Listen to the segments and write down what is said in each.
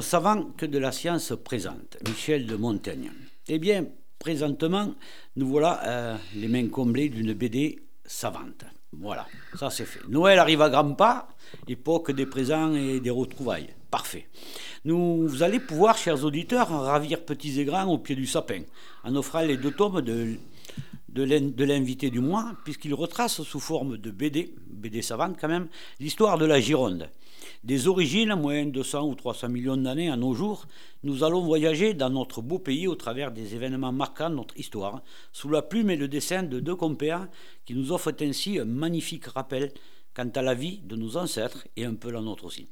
Sommes savants que de la science présente. Michel de Montaigne. Eh bien, présentement, nous voilà euh, les mains comblées d'une BD savante. Voilà, ça c'est fait. Noël arrive à grands pas, époque des présents et des retrouvailles. Parfait. Nous, vous allez pouvoir, chers auditeurs, ravir petits et grands au pied du sapin, en offrant les deux tomes de, de l'invité du mois, puisqu'il retrace sous forme de BD, BD savante quand même, l'histoire de la Gironde. Des origines, moins 200 ou 300 millions d'années à nos jours, nous allons voyager dans notre beau pays au travers des événements marquants de notre histoire, sous la plume et le dessin de deux compères qui nous offrent ainsi un magnifique rappel quant à la vie de nos ancêtres et un peu la nôtre aussi.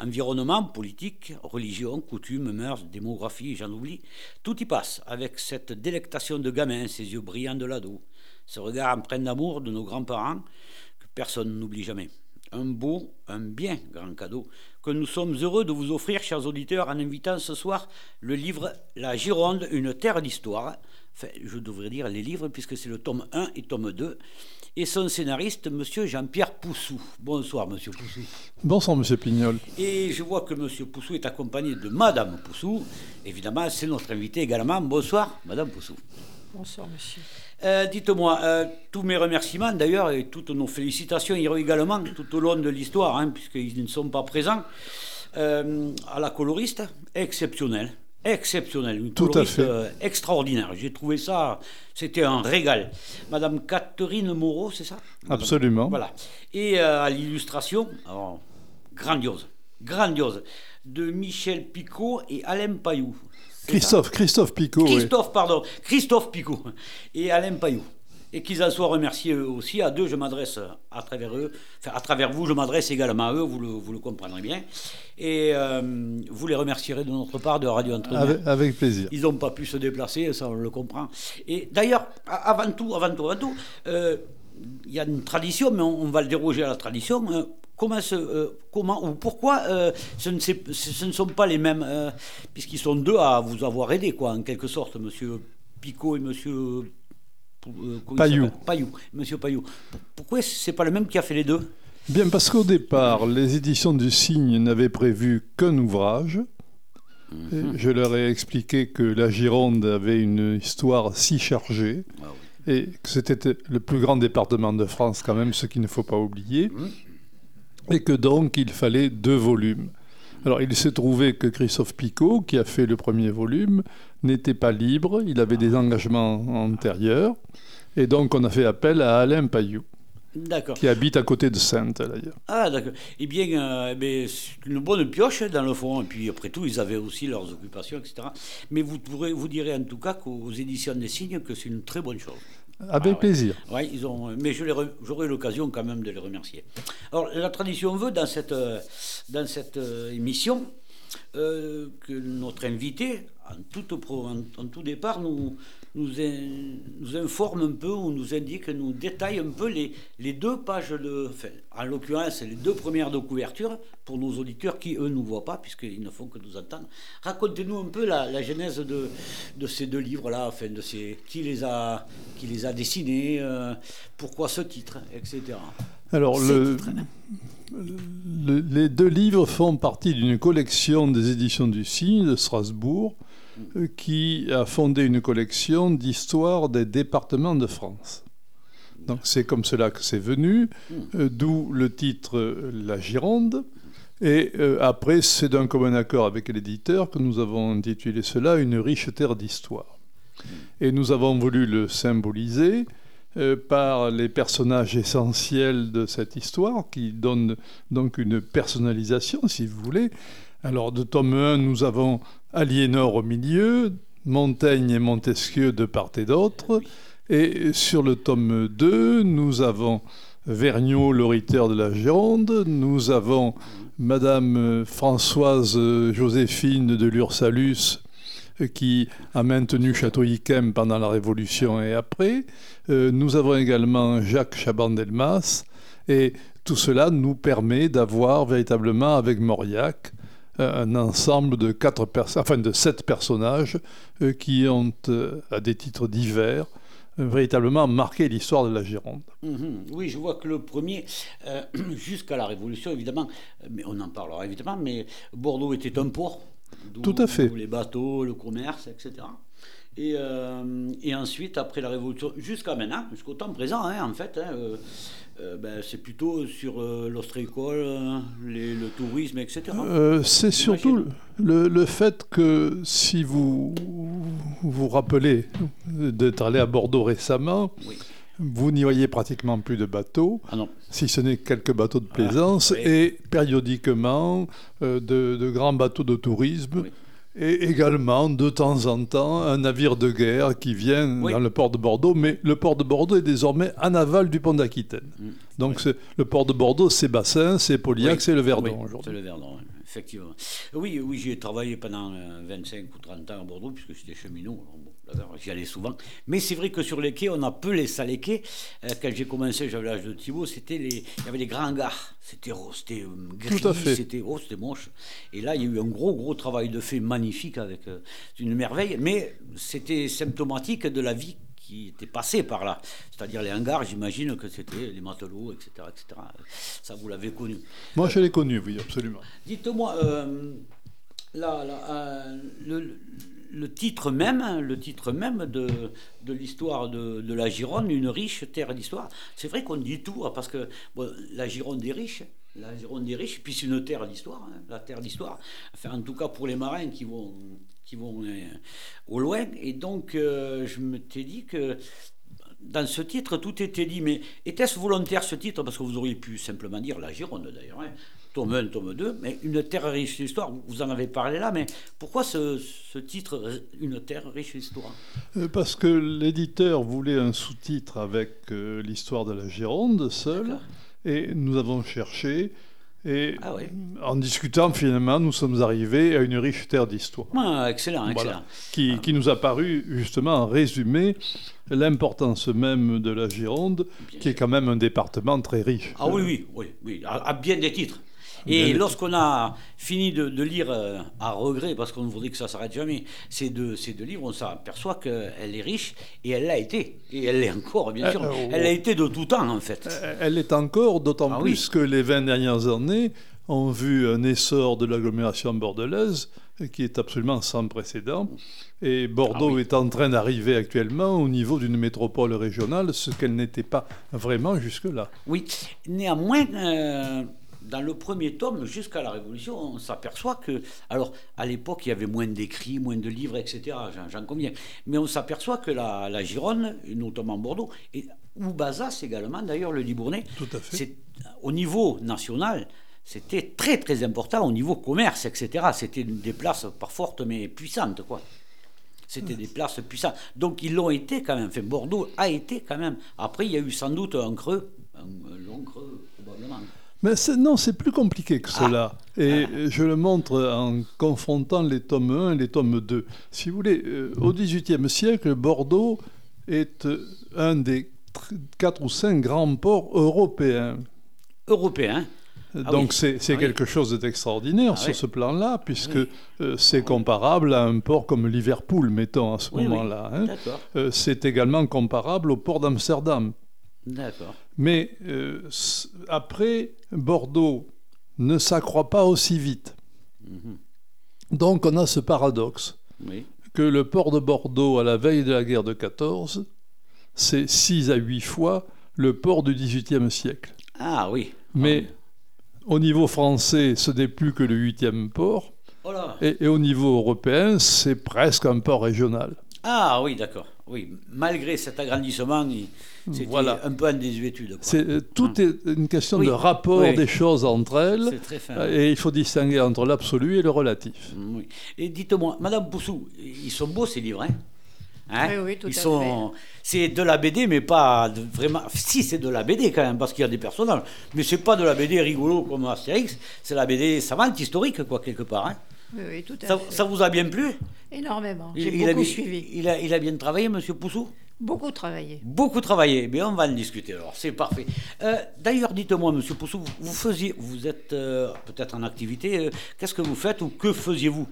Environnement, politique, religion, coutumes, mœurs, démographie, j'en oublie, tout y passe avec cette délectation de gamin, ces yeux brillants de l'ado, ce regard empreint d'amour de nos grands-parents que personne n'oublie jamais un beau, un bien grand cadeau que nous sommes heureux de vous offrir, chers auditeurs, en invitant ce soir le livre La Gironde, une terre d'histoire. Enfin, je devrais dire les livres, puisque c'est le tome 1 et tome 2. Et son scénariste, M. Jean-Pierre Poussou. Bonsoir, M. Poussou. Bonsoir, M. Pignol. Et je vois que M. Poussou est accompagné de Mme Poussou. Évidemment, c'est notre invité également. Bonsoir, Mme Poussou. Bonsoir, monsieur. Euh, dites-moi, euh, tous mes remerciements d'ailleurs et toutes nos félicitations iront également tout au long de l'histoire, hein, puisqu'ils ne sont pas présents, euh, à la coloriste, exceptionnelle. Exceptionnelle, une Tout coloriste extraordinaire. J'ai trouvé ça, c'était un régal. Madame Catherine Moreau, c'est ça? Absolument. Voilà. Et à l'illustration, grandiose, grandiose, de Michel Picot et Alain Payou. Christophe, Christophe Picot. Christophe, pardon, Christophe Picot et Alain Payou. Et qu'ils en soient remerciés eux aussi. À deux, je m'adresse à travers eux, enfin à travers vous, je m'adresse également à eux, vous le, vous le comprendrez bien. Et euh, vous les remercierez de notre part de Radio Entraîneur. Avec, avec, plaisir. Ils n'ont pas pu se déplacer, ça on le comprend. Et d'ailleurs, avant tout, avant tout, avant tout, euh, il y a une tradition, mais on, on, va le déroger à la tradition. Euh, comment, ce, euh, comment ou pourquoi euh, ce, ne ce, ne sont pas les mêmes, euh, puisqu'ils sont deux à vous avoir aidé, quoi, en quelque sorte, Monsieur Picot et Monsieur Payou. Payou, Monsieur Payou. Pourquoi c'est pas le même qui a fait les deux? Bien, parce qu'au départ, les éditions du Cygne n'avaient prévu qu'un ouvrage. -hmm. Je leur ai expliqué que la Gironde avait une histoire si chargée. Ah oui. Et que c'était le plus grand département de France, quand même, ce qu'il ne faut pas oublier. Et que donc il fallait deux volumes. Alors il s'est trouvé que Christophe Picot, qui a fait le premier volume, n'était pas libre, il avait des engagements antérieurs, et donc on a fait appel à Alain Payou. Qui habite à côté de Sainte, d'ailleurs. Ah, d'accord. Eh bien, euh, c'est une bonne pioche, dans le fond. Et puis, après tout, ils avaient aussi leurs occupations, etc. Mais vous, pourrez, vous direz en tout cas qu'aux éditions des signes que c'est une très bonne chose. Avec ah, plaisir. Ouais. ouais. ils ont, mais j'aurai l'occasion quand même de les remercier. Alors, la tradition veut, dans cette, dans cette émission, euh, que notre invité, en tout, en, en tout départ, nous, nous, in, nous, informe un peu ou nous indique, nous détaille un peu les, les deux pages de. Enfin, en l'occurrence, les deux premières de couverture pour nos auditeurs qui, eux, ne nous voient pas, puisqu'ils ne font que nous entendre. Racontez-nous un peu la, la genèse de, de, ces deux livres-là, enfin, de ces, qui, les a, qui les a dessinés, euh, pourquoi ce titre, etc. Alors, le, le, les deux livres font partie d'une collection des éditions du Cygne de Strasbourg qui a fondé une collection d'histoire des départements de France. Donc c'est comme cela que c'est venu, euh, d'où le titre euh, La Gironde. Et euh, après, c'est d'un commun accord avec l'éditeur que nous avons intitulé cela Une riche terre d'histoire. Et nous avons voulu le symboliser par les personnages essentiels de cette histoire, qui donnent donc une personnalisation, si vous voulez. Alors, de tome 1, nous avons Aliénor au milieu, Montaigne et Montesquieu de part et d'autre. Et sur le tome 2, nous avons Vergniaud, l'oriteur de la Gironde. Nous avons Madame Françoise Joséphine de l'Ursalus, qui a maintenu Château-Yquem pendant la Révolution et après. Nous avons également Jacques Chaban-Delmas. Et tout cela nous permet d'avoir véritablement, avec Mauriac, un ensemble de, quatre enfin de sept personnages euh, qui ont, euh, à des titres divers, véritablement marqué l'histoire de la Gironde. Mhm. Oui, je vois que le premier, euh, jusqu'à la Révolution, évidemment, mais on en parlera évidemment, mais Bordeaux était un port. Tout à fait. Les bateaux, le commerce, etc. Et, euh, et, ensuite, après la Révolution, jusqu'à maintenant, jusqu'au temps présent, hein, en fait, hein, euh, euh, ben, c'est plutôt sur l'ostréicole, le tourisme, etc. c'est surtout le, le, fait que si vous vous rappelez d'être allé à Bordeaux récemment, vous n'y voyez pratiquement plus de bateaux, ah si ce n'est quelques bateaux de plaisance, ah, et périodiquement de, de, grands bateaux de tourisme. Et également, de temps en temps, un navire de guerre qui vient dans le port de Bordeaux, mais le port de Bordeaux est désormais en aval du pont d'Aquitaine. Mm. Donc le port de Bordeaux, c'est Bassin, c'est Pauliac, c'est le Verdon aujourd'hui. C'est le Verdon, effectivement. Oui, oui j'ai travaillé pendant 25 euh, ou 30 ans à Bordeaux, puisque j'étais cheminot. J'y allais souvent. Mais c'est vrai que sur les quais, on appelait ça les quais. Euh, quand j'ai commencé, j'avais l'âge de Thibault, c'était les... il y avait des grands hangars. C'était c'était euh, gris, c'était oh, c'était moche. Et là, il y a eu un gros, gros travail de fait magnifique avec une merveille. Mais c'était symptomatique de la vie qui était passée par là. C'est-à-dire les hangars, j'imagine que c'était les matelots, etc., etc. Ça, vous l'avez connu. Moi, je l'ai connu, oui, absolument. Dites-moi, là, là le le titre même, le titre même de, de l'histoire de, de, la Gironde, une riche terre d'histoire. C'est vrai qu'on dit tout, hein, parce que la Gironde est riche, la Gironde est riche, puis c'est une terre d'histoire, hein, la terre d'histoire. Enfin, en tout cas pour les marins qui vont, qui vont euh, au loin. Et donc, euh, je me t'ai dit que dans ce titre, tout était dit. Mais était-ce volontaire ce titre? Parce que vous auriez pu simplement dire la Gironde d'ailleurs. Hein tome 1, tome 2, mais Une terre riche d'histoire, vous en avez parlé là, mais pourquoi ce, titre, Une terre riche d'histoire euh, Parce que l'éditeur voulait un sous-titre avec euh, l'histoire de la Gironde seule, et nous avons cherché, et ah en discutant, finalement, nous sommes arrivés à une riche terre d'histoire. Ah, excellent, excellent. Qui, ah. qui, nous a paru, justement, en résumé, l'importance même de la Gironde, qui est quand même un département très riche. Ah oui, oui, oui, oui à bien des titres. Et lorsqu'on a fini de, lire euh, à regret, parce qu'on voudrait que ça s'arrête jamais, ces deux, ces deux livres, on s'aperçoit qu'elle est riche, et elle l'a été, et elle l'est encore, bien sûr. Euh, euh, elle a été de tout temps, en fait. Elle l'est encore, d'autant ah plus que les 20 dernières années ont vu un essor de l'agglomération bordelaise qui est absolument sans précédent. Et Bordeaux ah est en train d'arriver actuellement au niveau d'une métropole régionale, ce qu'elle n'était pas vraiment jusque-là. Oui, néanmoins, dans le premier tome, jusqu'à la Révolution, on s'aperçoit que, alors à l'époque, il y avait moins d'écrits, moins de livres, etc. J'en conviens. Mais on s'aperçoit que la, la, Gironde, notamment Bordeaux, et, ou Bazas également, d'ailleurs, le Libournais, Tout à fait. au niveau national, c'était très très important au niveau commerce, etc. C'était des places pas fortes mais puissantes, quoi. C'était des places puissantes. Donc ils l'ont été quand même. Enfin, Bordeaux a été quand même. Après, il y a eu sans doute un creux, un long creux probablement. Mais non, c'est plus compliqué que cela. Ah. Et ah. je le montre en confrontant les tomes 1 et les tomes 2. Si vous voulez, euh, au XVIIIe siècle, Bordeaux est euh, un des quatre ou cinq grands ports européens. Européens ah donc c'est quelque chose d'extraordinaire sur ce plan-là, puisque euh, c'est comparable à un port comme Liverpool, mettons, à ce moment-là. Hein. c'est également comparable au port d'Amsterdam. D'accord. Mais euh, après, Bordeaux ne s'accroît pas aussi vite. Mhm. Donc on a ce paradoxe que le port de Bordeaux, à la veille de la guerre de 14, c'est 6 à 8 fois le port du XVIIIe siècle. Ah oui. Mais au niveau français, ce n'est plus que le huitième port. Oh et, et, au niveau européen, c'est presque un port régional. Ah oui, d'accord. Oui, malgré cet agrandissement, c'est voilà. un peu en désuétude. Euh, tout hum. est une question de rapport des choses entre elles. Très fin, et il faut distinguer entre l'absolu et le relatif. Hum, oui. Et dites-moi, Madame Poussou, ils sont beaux ces livres, hein, hein oui, oui, tout ils à sont... C'est de la BD, mais pas vraiment. Si, c'est de la BD quand même, parce qu'il y a des personnages. Mais c'est pas de la BD rigolo comme Astérix, c'est la BD savante, historique, quoi, quelque part. Hein. Oui, tout à ça, fait. ça, vous a bien plu? Énormément. J'ai beaucoup suivi. Il a, il a bien travaillé, Monsieur Poussou? Beaucoup travaillé. Beaucoup travaillé. Bien, on va en discuter alors. C'est parfait. Euh, d'ailleurs, dites-moi, Monsieur Poussou, vous, faisiez, vous êtes euh, peut-être en activité. Euh, qu'est-ce que vous faites ou que faisiez-vous?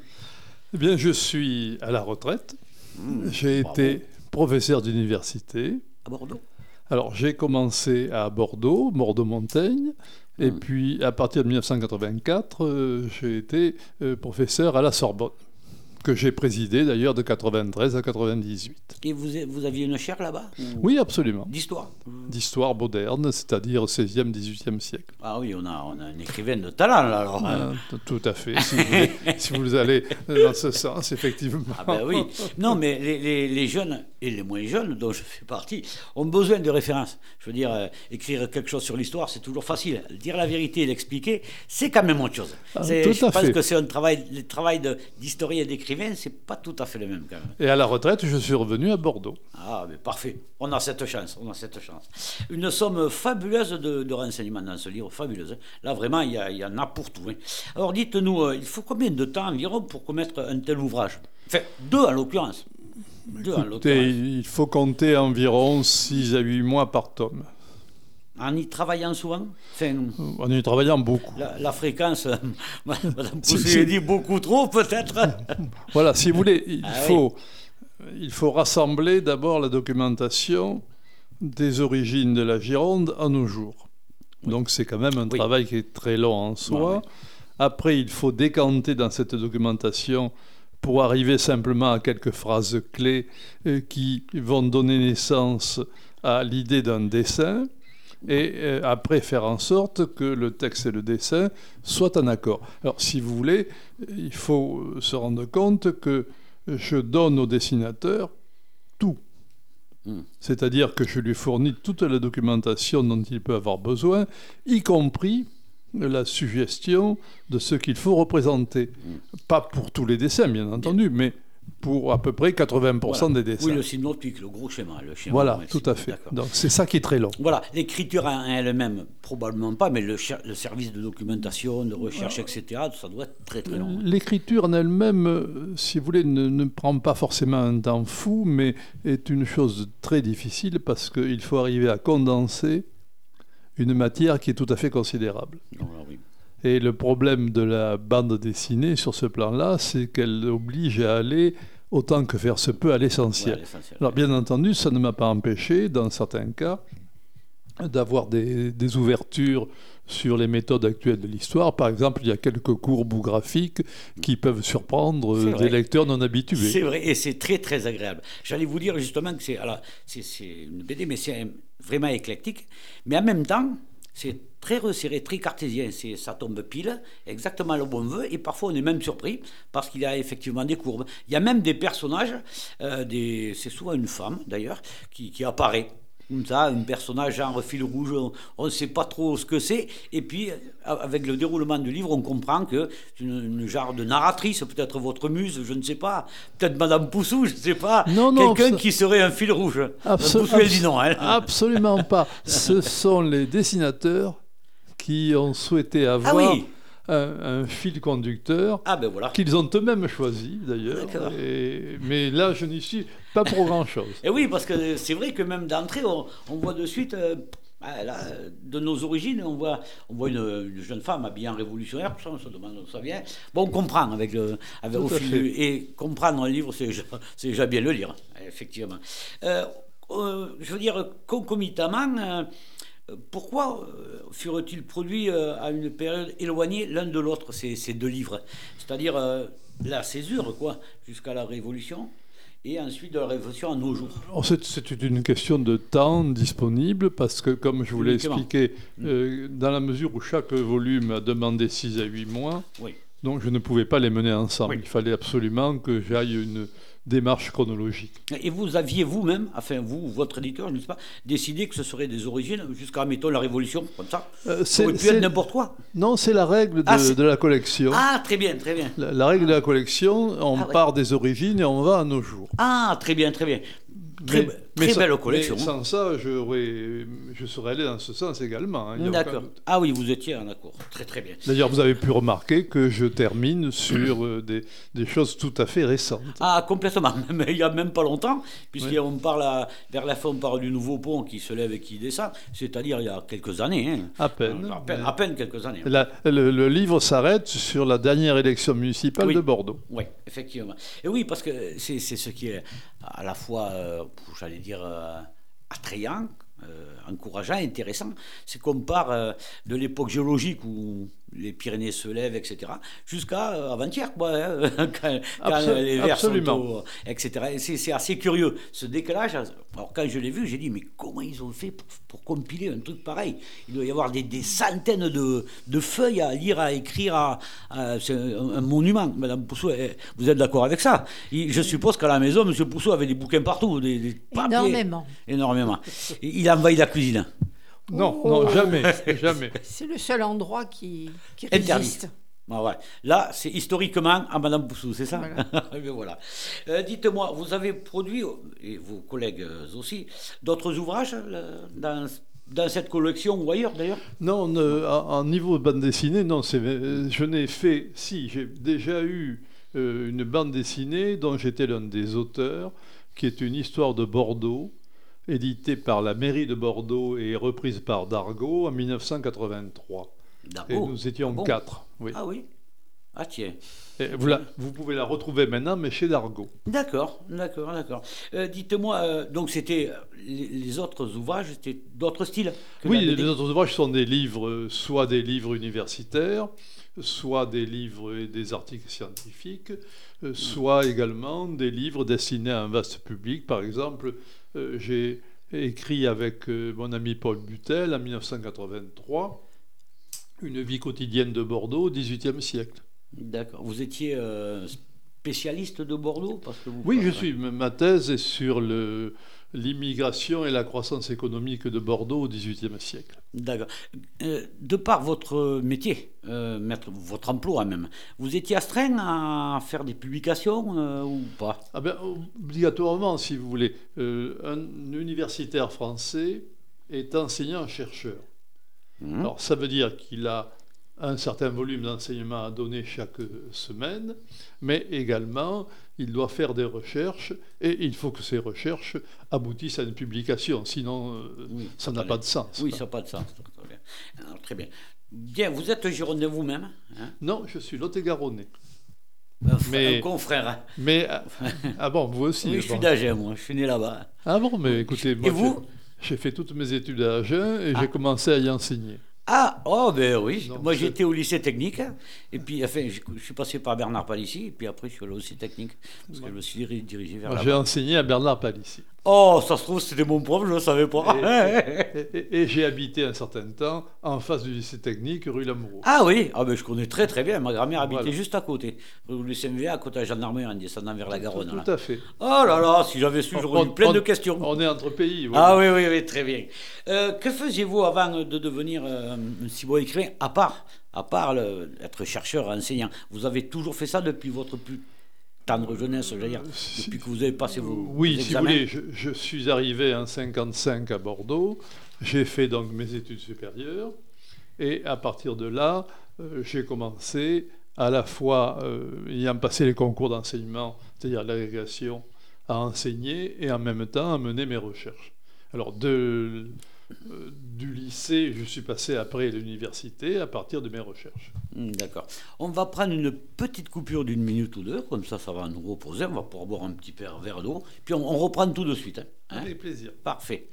Eh bien, je suis à la retraite. Mmh, J'ai été professeur d'université. À Bordeaux? Alors, j'ai commencé à Bordeaux, Bordeaux-Montaigne. Et hmm. puis, à partir de 1984, euh, j'ai été euh, professeur à la Sorbonne que j'ai présidé d'ailleurs de 93 à 98. Et vous, vous aviez une chaire là-bas Oui, absolument. D'histoire D'histoire moderne, c'est-à-dire 16e, 18e siècle. Ah oui, on a, on a un écrivain de talent là alors. Ah, tout à fait, si vous, allez dans ce sens, effectivement. Ah ben oui. Non, mais les, les, jeunes et les moins jeunes, dont je fais partie, ont besoin de références. Je veux dire, euh, écrire quelque chose sur l'histoire, c'est toujours facile. Dire la vérité et l'expliquer, c'est quand même autre chose. Ah, tout je à pense fait. que c'est un travail, le travail d'historien et d'écrivain c'est pas tout à fait le même quand même. Et à la retraite, je suis revenu à Bordeaux. Ah, mais parfait. On a cette chance. On a cette chance. Une somme fabuleuse de, renseignements dans ce livre, fabuleuse. Là, vraiment, il y, en a pour tout. Hein. Alors, dites-nous, euh, il faut combien de temps environ pour commettre un tel ouvrage? Enfin, deux en l'occurrence. Deux en l'occurrence. Il faut compter environ 6 à 8 mois par tome. En y travaillant souvent En y travaillant beaucoup. La, fréquence, Madame Poussy dit beaucoup trop peut-être. voilà, si vous voulez, il, ah faut, il faut rassembler d'abord la documentation des origines de la Gironde à nos jours. Donc c'est quand même un travail qui est très long en soi. Après, il faut décanter dans cette documentation pour arriver simplement à quelques phrases clés euh, qui vont donner naissance à l'idée d'un dessin et euh, après faire en sorte que le texte et le dessin soient en accord. Alors si vous voulez, il faut se rendre compte que je donne au dessinateur tout. Hmm. C'est-à-dire que je lui fournis toute la documentation dont il peut avoir besoin, y compris la suggestion de ce qu'il faut représenter. Hmm. Pas pour tous les dessins, bien entendu, mais pour à peu près 80% des dessins. Oui, le synoptique, le gros schéma. Le schéma voilà, tout à fait. Donc c'est ça qui est très long. Voilà, l'écriture en elle-même, probablement pas, mais le, le, service de documentation, de recherche, etc., ça doit être très très long. L'écriture en elle-même, euh, si vous voulez, ne, ne, prend pas forcément un temps fou, mais est une chose très difficile parce qu'il faut arriver à condenser une matière qui est tout à fait considérable. oui. Et le problème de la bande dessinée sur ce plan-là, c'est qu'elle oblige à aller autant que faire se peut à l'essentiel. Alors bien entendu, ça ne m'a pas empêché, dans certains cas, d'avoir des, ouvertures sur les méthodes actuelles de l'histoire. Par exemple, il y a quelques courbes ou graphiques qui peuvent surprendre des lecteurs non habitués. C'est vrai, et c'est très très agréable. J'allais vous dire justement que c'est, c'est, une BD, mais c'est vraiment éclectique. Mais en même temps, c'est très resserré, très cartésien. C'est, ça tombe pile, exactement le bon vœu, et parfois on est même surpris parce qu'il y a effectivement des courbes. Il y a même des personnages, euh, des, c'est souvent une femme d'ailleurs, qui, qui apparaît comme ça, un personnage genre fil rouge, on ne sait pas trop ce que c'est. Et puis, avec le déroulement du livre, on comprend que c'est une, genre de narratrice, peut-être votre muse, je ne sais pas, peut-être Madame Poussou, je ne sais pas. Quelqu'un qui serait un fil rouge. Poussou, elle dit non. Hein. Absolument pas. Ce sont les dessinateurs qui ont souhaité ah avoir un, fil conducteur ah ben voilà. qu'ils ont eux-mêmes choisi d'ailleurs. Mais là, je n'y suis pas pour grand-chose. Et oui, parce que c'est vrai que même d'entrée, on, voit de suite... Euh, ah, de nos origines, on voit, on voit une, jeune femme habillée en révolutionnaire, on se demande d'où ça vient. Bon, on comprend avec le, avec au fil, et comprendre un livre, c'est déjà, bien le lire, effectivement. Euh, euh, je veux dire, concomitamment, pourquoi euh, furent-ils produits euh, à une période éloignée l'un de l'autre, ces, deux livres? C'est-à-dire euh, la césure, quoi, jusqu'à la Révolution, et ensuite de la Révolution à nos jours. C'est une question de temps disponible, parce que, comme je vous l'ai expliqué, mm. dans la mesure où chaque volume a demandé 6 à 8 mois, donc je ne pouvais pas les mener ensemble. Il fallait absolument que j'aille une démarche chronologique. Et vous aviez vous-même, enfin vous, votre éditeur, je ne sais pas, décidé que ce serait des origines jusqu'à, mettons, la Révolution, comme ça euh, Ça aurait pu être n'importe quoi. Non, c'est la règle de, ah, la collection. Ah, très bien, très bien. La, règle de la collection, on ah, part des origines et on va à nos jours. Ah, très bien, très bien. Très belle collection. Mais sans ça, je, serais allé dans ce sens également. Hein, d'accord. Ah oui, vous étiez en accord. Très très bien. D'ailleurs, vous avez pu remarquer que je termine sur euh, des, des, choses tout à fait récentes. Ah, complètement. Mais il n'y a même pas longtemps, puisqu'on parle vers la fin, on parle du nouveau pont qui se lève et qui descend, c'est-à-dire il y a quelques années. Hein. À peine. À peine, quelques années. le, livre s'arrête sur la dernière élection municipale de Bordeaux. Oui, effectivement. Et oui, parce que c'est ce qui est à la fois, euh, j'allais dire, euh, attrayant, euh, encourageant, intéressant. C'est qu'on part de l'époque géologique où les Pyrénées se lèvent, etc., jusqu'à euh, avant-hier, hein, quand, les vers sont etc. C'est assez curieux, ce décalage. Alors, quand je l'ai vu, j'ai dit, mais comment ils ont fait pour, compiler un truc pareil? Il doit y avoir des, centaines de, de, feuilles à lire, à écrire, c'est un, monument. Madame Pousseau, eh, vous êtes d'accord avec ça? Je suppose qu'à la maison, M. Pousseau avait des bouquins partout, des, Énormément. Énormément. Il envahit la cuisine. Non, non, jamais, jamais. C'est le seul endroit qui, qui résiste. Ah Là, c'est historiquement à Madame Poussou, c'est ça Voilà. Euh, dites-moi, vous avez produit, et vos collègues aussi, d'autres ouvrages euh, dans, dans, cette collection ou ailleurs d'ailleurs? Non, en niveau de bande dessinée, non. Je n'ai fait, si, j'ai déjà eu euh, une bande dessinée dont j'étais l'un des auteurs, qui est une histoire de Bordeaux édité par la mairie de Bordeaux et reprise par Dargaud en 1983. Et nous étions ah quatre. Oui. Ah oui Ah tiens. vous, la, vous, pouvez la retrouver maintenant, mais chez Dargaud. D'accord, d'accord, d'accord. Euh, dites-moi, euh, donc c'était euh, les, autres ouvrages, c'était d'autres styles Oui, les autres ouvrages sont des livres, soit des livres universitaires, soit des livres et des articles scientifiques, soit également des livres destinés à un vaste public. Par exemple, j'ai écrit avec euh, mon ami Paul Butel en 1983 Une vie quotidienne de Bordeaux au XVIIIe siècle. D'accord. Vous étiez euh, spécialiste de Bordeaux parce que Oui, je suis. Ma thèse est sur le, l'immigration et la croissance économique de Bordeaux au XVIIIe siècle. D'accord. Euh, de par votre métier, euh, votre emploi même, vous étiez astreint à faire des publications euh, ou pas? Ah ben, Obligatoirement, si vous voulez. un universitaire français est enseignant-chercheur. Mmh. Alors, ça veut dire qu'il a un certain volume d'enseignement à donner chaque semaine, mais également il doit faire des recherches et il faut que ces recherches aboutissent à une publication, sinon euh, ça n'a pas de sens. Oui, ça n'a pas de sens. très bien. Bien, vous êtes Girondin vous-même hein? Non, je suis Lot-et-Garonnais. mais, un confrère. Hein. Mais, ah, ah bon, vous aussi Oui, je suis d'Agen, moi, je suis né là-bas. Ah bon, mais écoutez, moi, et vous? j'ai fait toutes mes études à Agen et j'ai ah. commencé à y enseigner. Ah, oh ben oui. Moi j'étais au lycée technique, et puis enfin, je, suis passé par Bernard Palissy, et puis après je suis allé au lycée technique, parce que je me suis dirigé vers J'ai enseigné à Bernard Palissy. Oh, ça se trouve, c'était mon prof, je ne le savais pas. Et, j'ai habité un certain temps en face du lycée technique, rue Lamoureux. Ah oui, ah ben, je connais très très bien. Ma grand-mère habitait juste à côté, rue lycée MV, à côté de la gendarmerie, en descendant vers la Garonne. Tout, à fait. Oh là là, si j'avais su, j'aurais eu plein de questions. On est entre pays. Ah oui, oui, oui, très bien. Euh, que faisiez-vous avant de devenir euh, un si beau écrivain, à part, à part être chercheur, enseignant? Vous avez toujours fait ça depuis votre plus tendre jeunesse, je veux dire, depuis que vous avez passé vos, oui, si vous voulez, je, suis arrivé en 55 à Bordeaux, j'ai fait donc mes études supérieures, et à partir de là, euh, j'ai commencé à la fois, euh, ayant passé les concours d'enseignement, c'est-à-dire l'agrégation, à enseigner et en même temps à mener mes recherches. Alors, de euh, du lycée, je suis passé après l'université à partir de mes recherches. Hmm, d'accord. On va prendre une petite coupure d'une minute ou deux, comme ça, ça va nous reposer. On va pouvoir boire un petit verre d'eau. Puis on, reprend tout de suite. Hein. Avec plaisir. Parfait.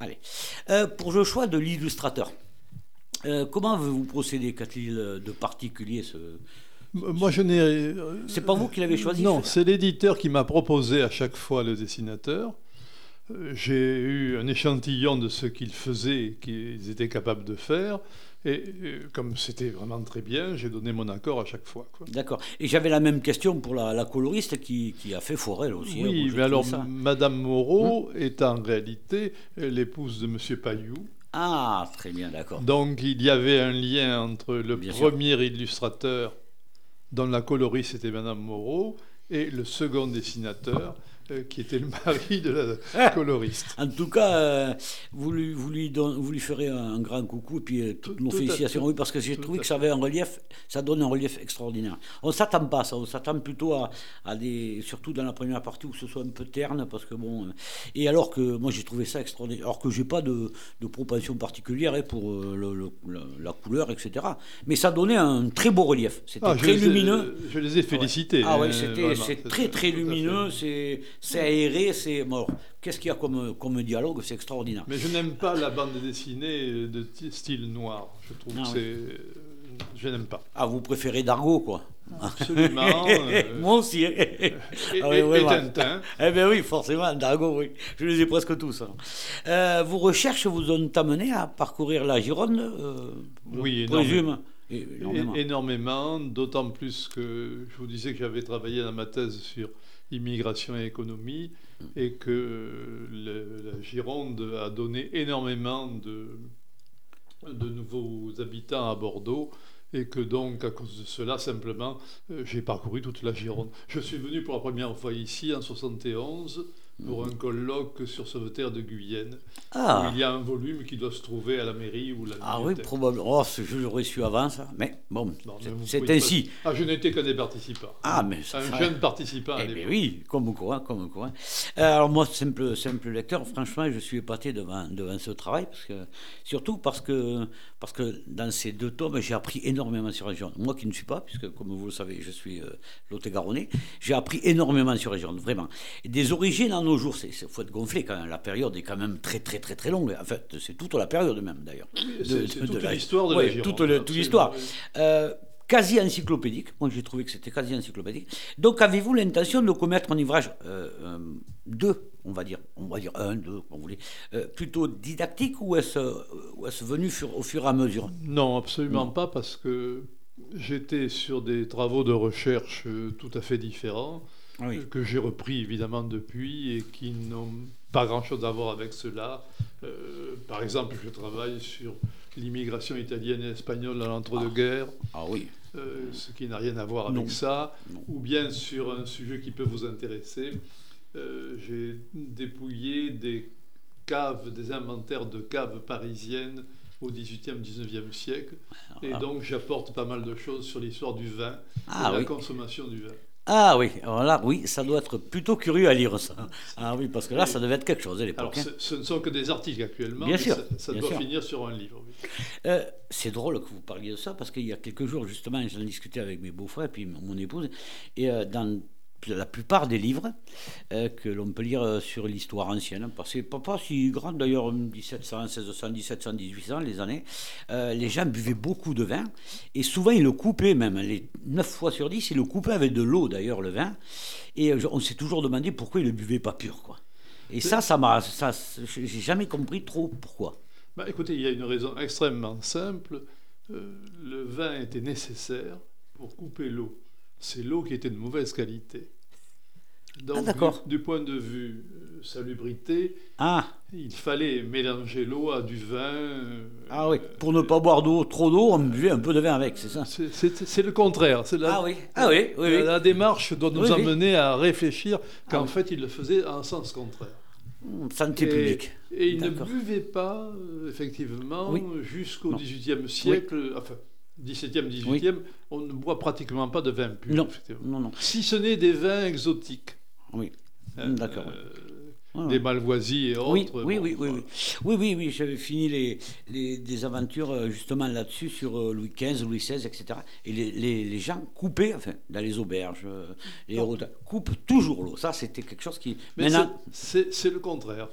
Allez. Euh, pour le choix de l'illustrateur, euh, comment vous procédez, Qu'a-t-il de particulier ce... Moi, je n'ai. C'est pas vous qui l'avez choisi Non, c'est l'éditeur qui m'a proposé à chaque fois le dessinateur. J'ai eu un échantillon de ce qu'ils faisaient, qu'ils étaient capables de faire. Et comme c'était vraiment très bien, j'ai donné mon accord à chaque fois. D'accord. Et j'avais la même question pour la, coloriste qui, a fait Forel aussi. Hein, oui, mais alors Madame Moreau hum. est en réalité l'épouse de Monsieur Payou. Ah, très bien, d'accord. Donc il y avait un lien entre le premier illustrateur, dont la coloriste était Madame Moreau, et le second dessinateur, qui était le mari de la ah coloriste. En tout cas, euh, vous, lui, vous, lui vous, lui, ferez un grand coucou et puis euh, toutes nos félicitations. oui, parce que j'ai trouvé que ça avait un relief, ça donne un relief extraordinaire. On ne s'attend pas à ça, on s'attend plutôt à, à, des. Surtout dans la première partie où ce soit un peu terne, parce que bon. Et alors que moi j'ai trouvé ça extraordinaire. Alors que j'ai pas de, de, propension particulière hein, pour le, la, couleur, etc. Mais ça donnait un très beau relief. C'était ah, très lumineux. je les ai félicités. Ah ouais, hein, c'est très très lumineux. C'est c'est aéré, c'est mort. Qu'est-ce qu'il y a comme, comme dialogue? C'est extraordinaire. Mais je n'aime pas la bande dessinée de style noir. Je trouve ah que c'est. Je n'aime pas. Ah, vous préférez Dargo, quoi? Absolument. Euh, Moi aussi. et, ah Tintin. Eh bien oui, forcément, Dargo, oui. Je les ai presque tous. Hein. Euh, vos recherches vous ont amené à parcourir la Gironde euh, Oui, énormément. Énormément, énormément d'autant plus que je vous disais que j'avais travaillé dans ma thèse sur immigration et économie, et que la Gironde a donné énormément de, de nouveaux habitants à Bordeaux et que donc à cause de cela simplement euh, j'ai parcouru toute la Gironde. Je suis venu pour la première fois ici en 71 pour un colloque sur Sauveterre de Guyenne. Ah. il y a un volume qui doit se trouver à la mairie ou la Ah oui, probablement. Oh, je l'aurais su avant ça. Mais bon, c'est ainsi. Ah, je n'étais qu'un des participants. Ah, mais Un jeune participant. Eh bien oui, comme quoi, comme quoi. Euh, alors moi, simple, simple lecteur, franchement, je suis épaté devant, devant ce travail, parce que, surtout parce que, parce que dans ces deux tomes, j'ai appris énormément sur la région. Moi qui ne suis pas, puisque comme vous le savez, je suis euh, Lot-et-Garonnais, j'ai appris énormément sur la région, vraiment. des origines en nos jours. Il faut être gonflé quand même. La période est quand même très, très, très, très longue. En fait, c'est toute la période même, d'ailleurs. c'est toute l'histoire de la Toute, toute l'histoire. Euh, quasi encyclopédique. Moi, j'ai trouvé que c'était quasi encyclopédique. Donc, avez-vous l'intention de commettre un ouvrage euh, euh, deux, on va dire, on va dire un, deux, comme vous voulez, plutôt didactique ou est-ce est venu au fur et à mesure? Non, absolument pas, parce que j'étais sur des travaux de recherche tout à fait différents que j'ai repris évidemment depuis et qui n'ont pas grand-chose à voir avec cela. Euh, par exemple, je travaille sur l'immigration italienne et espagnole dans l'entre-deux-guerres. Ah, oui. Euh, ce qui n'a rien à voir avec ça. Ou bien sur un sujet qui peut vous intéresser. Euh, j'ai dépouillé des caves, des inventaires de caves parisiennes au XVIIIe, XIXe siècle. Et donc j'apporte pas mal de choses sur l'histoire du vin ah et la consommation du vin. Ah oui, alors là, oui, ça doit être plutôt curieux à lire ça. Ah oui, parce que là, ça devait être quelque chose à l'époque. Alors, hein. ce, ne sont que des articles actuellement. Bien sûr. Ça, doit finir sur un livre. Euh, c'est drôle que vous parliez de ça, parce qu'il y a quelques jours, justement, j'en discutais avec mes beaux-frères et puis mon épouse, et euh, dans la plupart des livres euh, que l'on peut lire euh, sur l'histoire ancienne, parce que pas, si grande d'ailleurs, 1700, 1600, 1700, 1800, les années, euh, les gens buvaient beaucoup de vin, et souvent ils le coupaient même, les 9 fois sur 10, ils le coupaient avec de l'eau d'ailleurs, le vin, et on s'est toujours demandé pourquoi ils ne le buvaient pas pur. Quoi. Et ça, ça m'a, ça, j'ai jamais compris trop pourquoi. Bah, écoutez, il y a une raison extrêmement simple. le vin était nécessaire pour couper l'eau. C'est l'eau qui était de mauvaise qualité. Donc, ah, du, point de vue euh, salubrité, ah. il fallait mélanger l'eau à du vin. Euh, ah oui, pour ne pas boire d'eau, trop d'eau, on buvait un peu de vin avec, c'est ça C'est le contraire. La, ah oui, ah oui, oui, La, démarche doit nous amener à réfléchir qu'en ah fait, il le faisait en sens contraire. Hmm, santé publique. Et il ne buvait pas, euh, effectivement, jusqu'au XVIIIe siècle, enfin, 17e, 18e, on ne boit pratiquement pas de vin pur. Non, non, non. Si ce n'est des vins exotiques. Oui, euh, d'accord. Euh, des Malvoisies et autres. Oui, oui, oui, oui, oui, oui, oui, j'avais fini les, les, des aventures euh, justement là-dessus sur euh, Louis XV, Louis XVI, etc. Et les, les, les gens coupaient, enfin, dans les auberges, euh, les héros, coupent toujours l'eau. Ça, c'était quelque chose qui. Mais maintenant, c'est le contraire.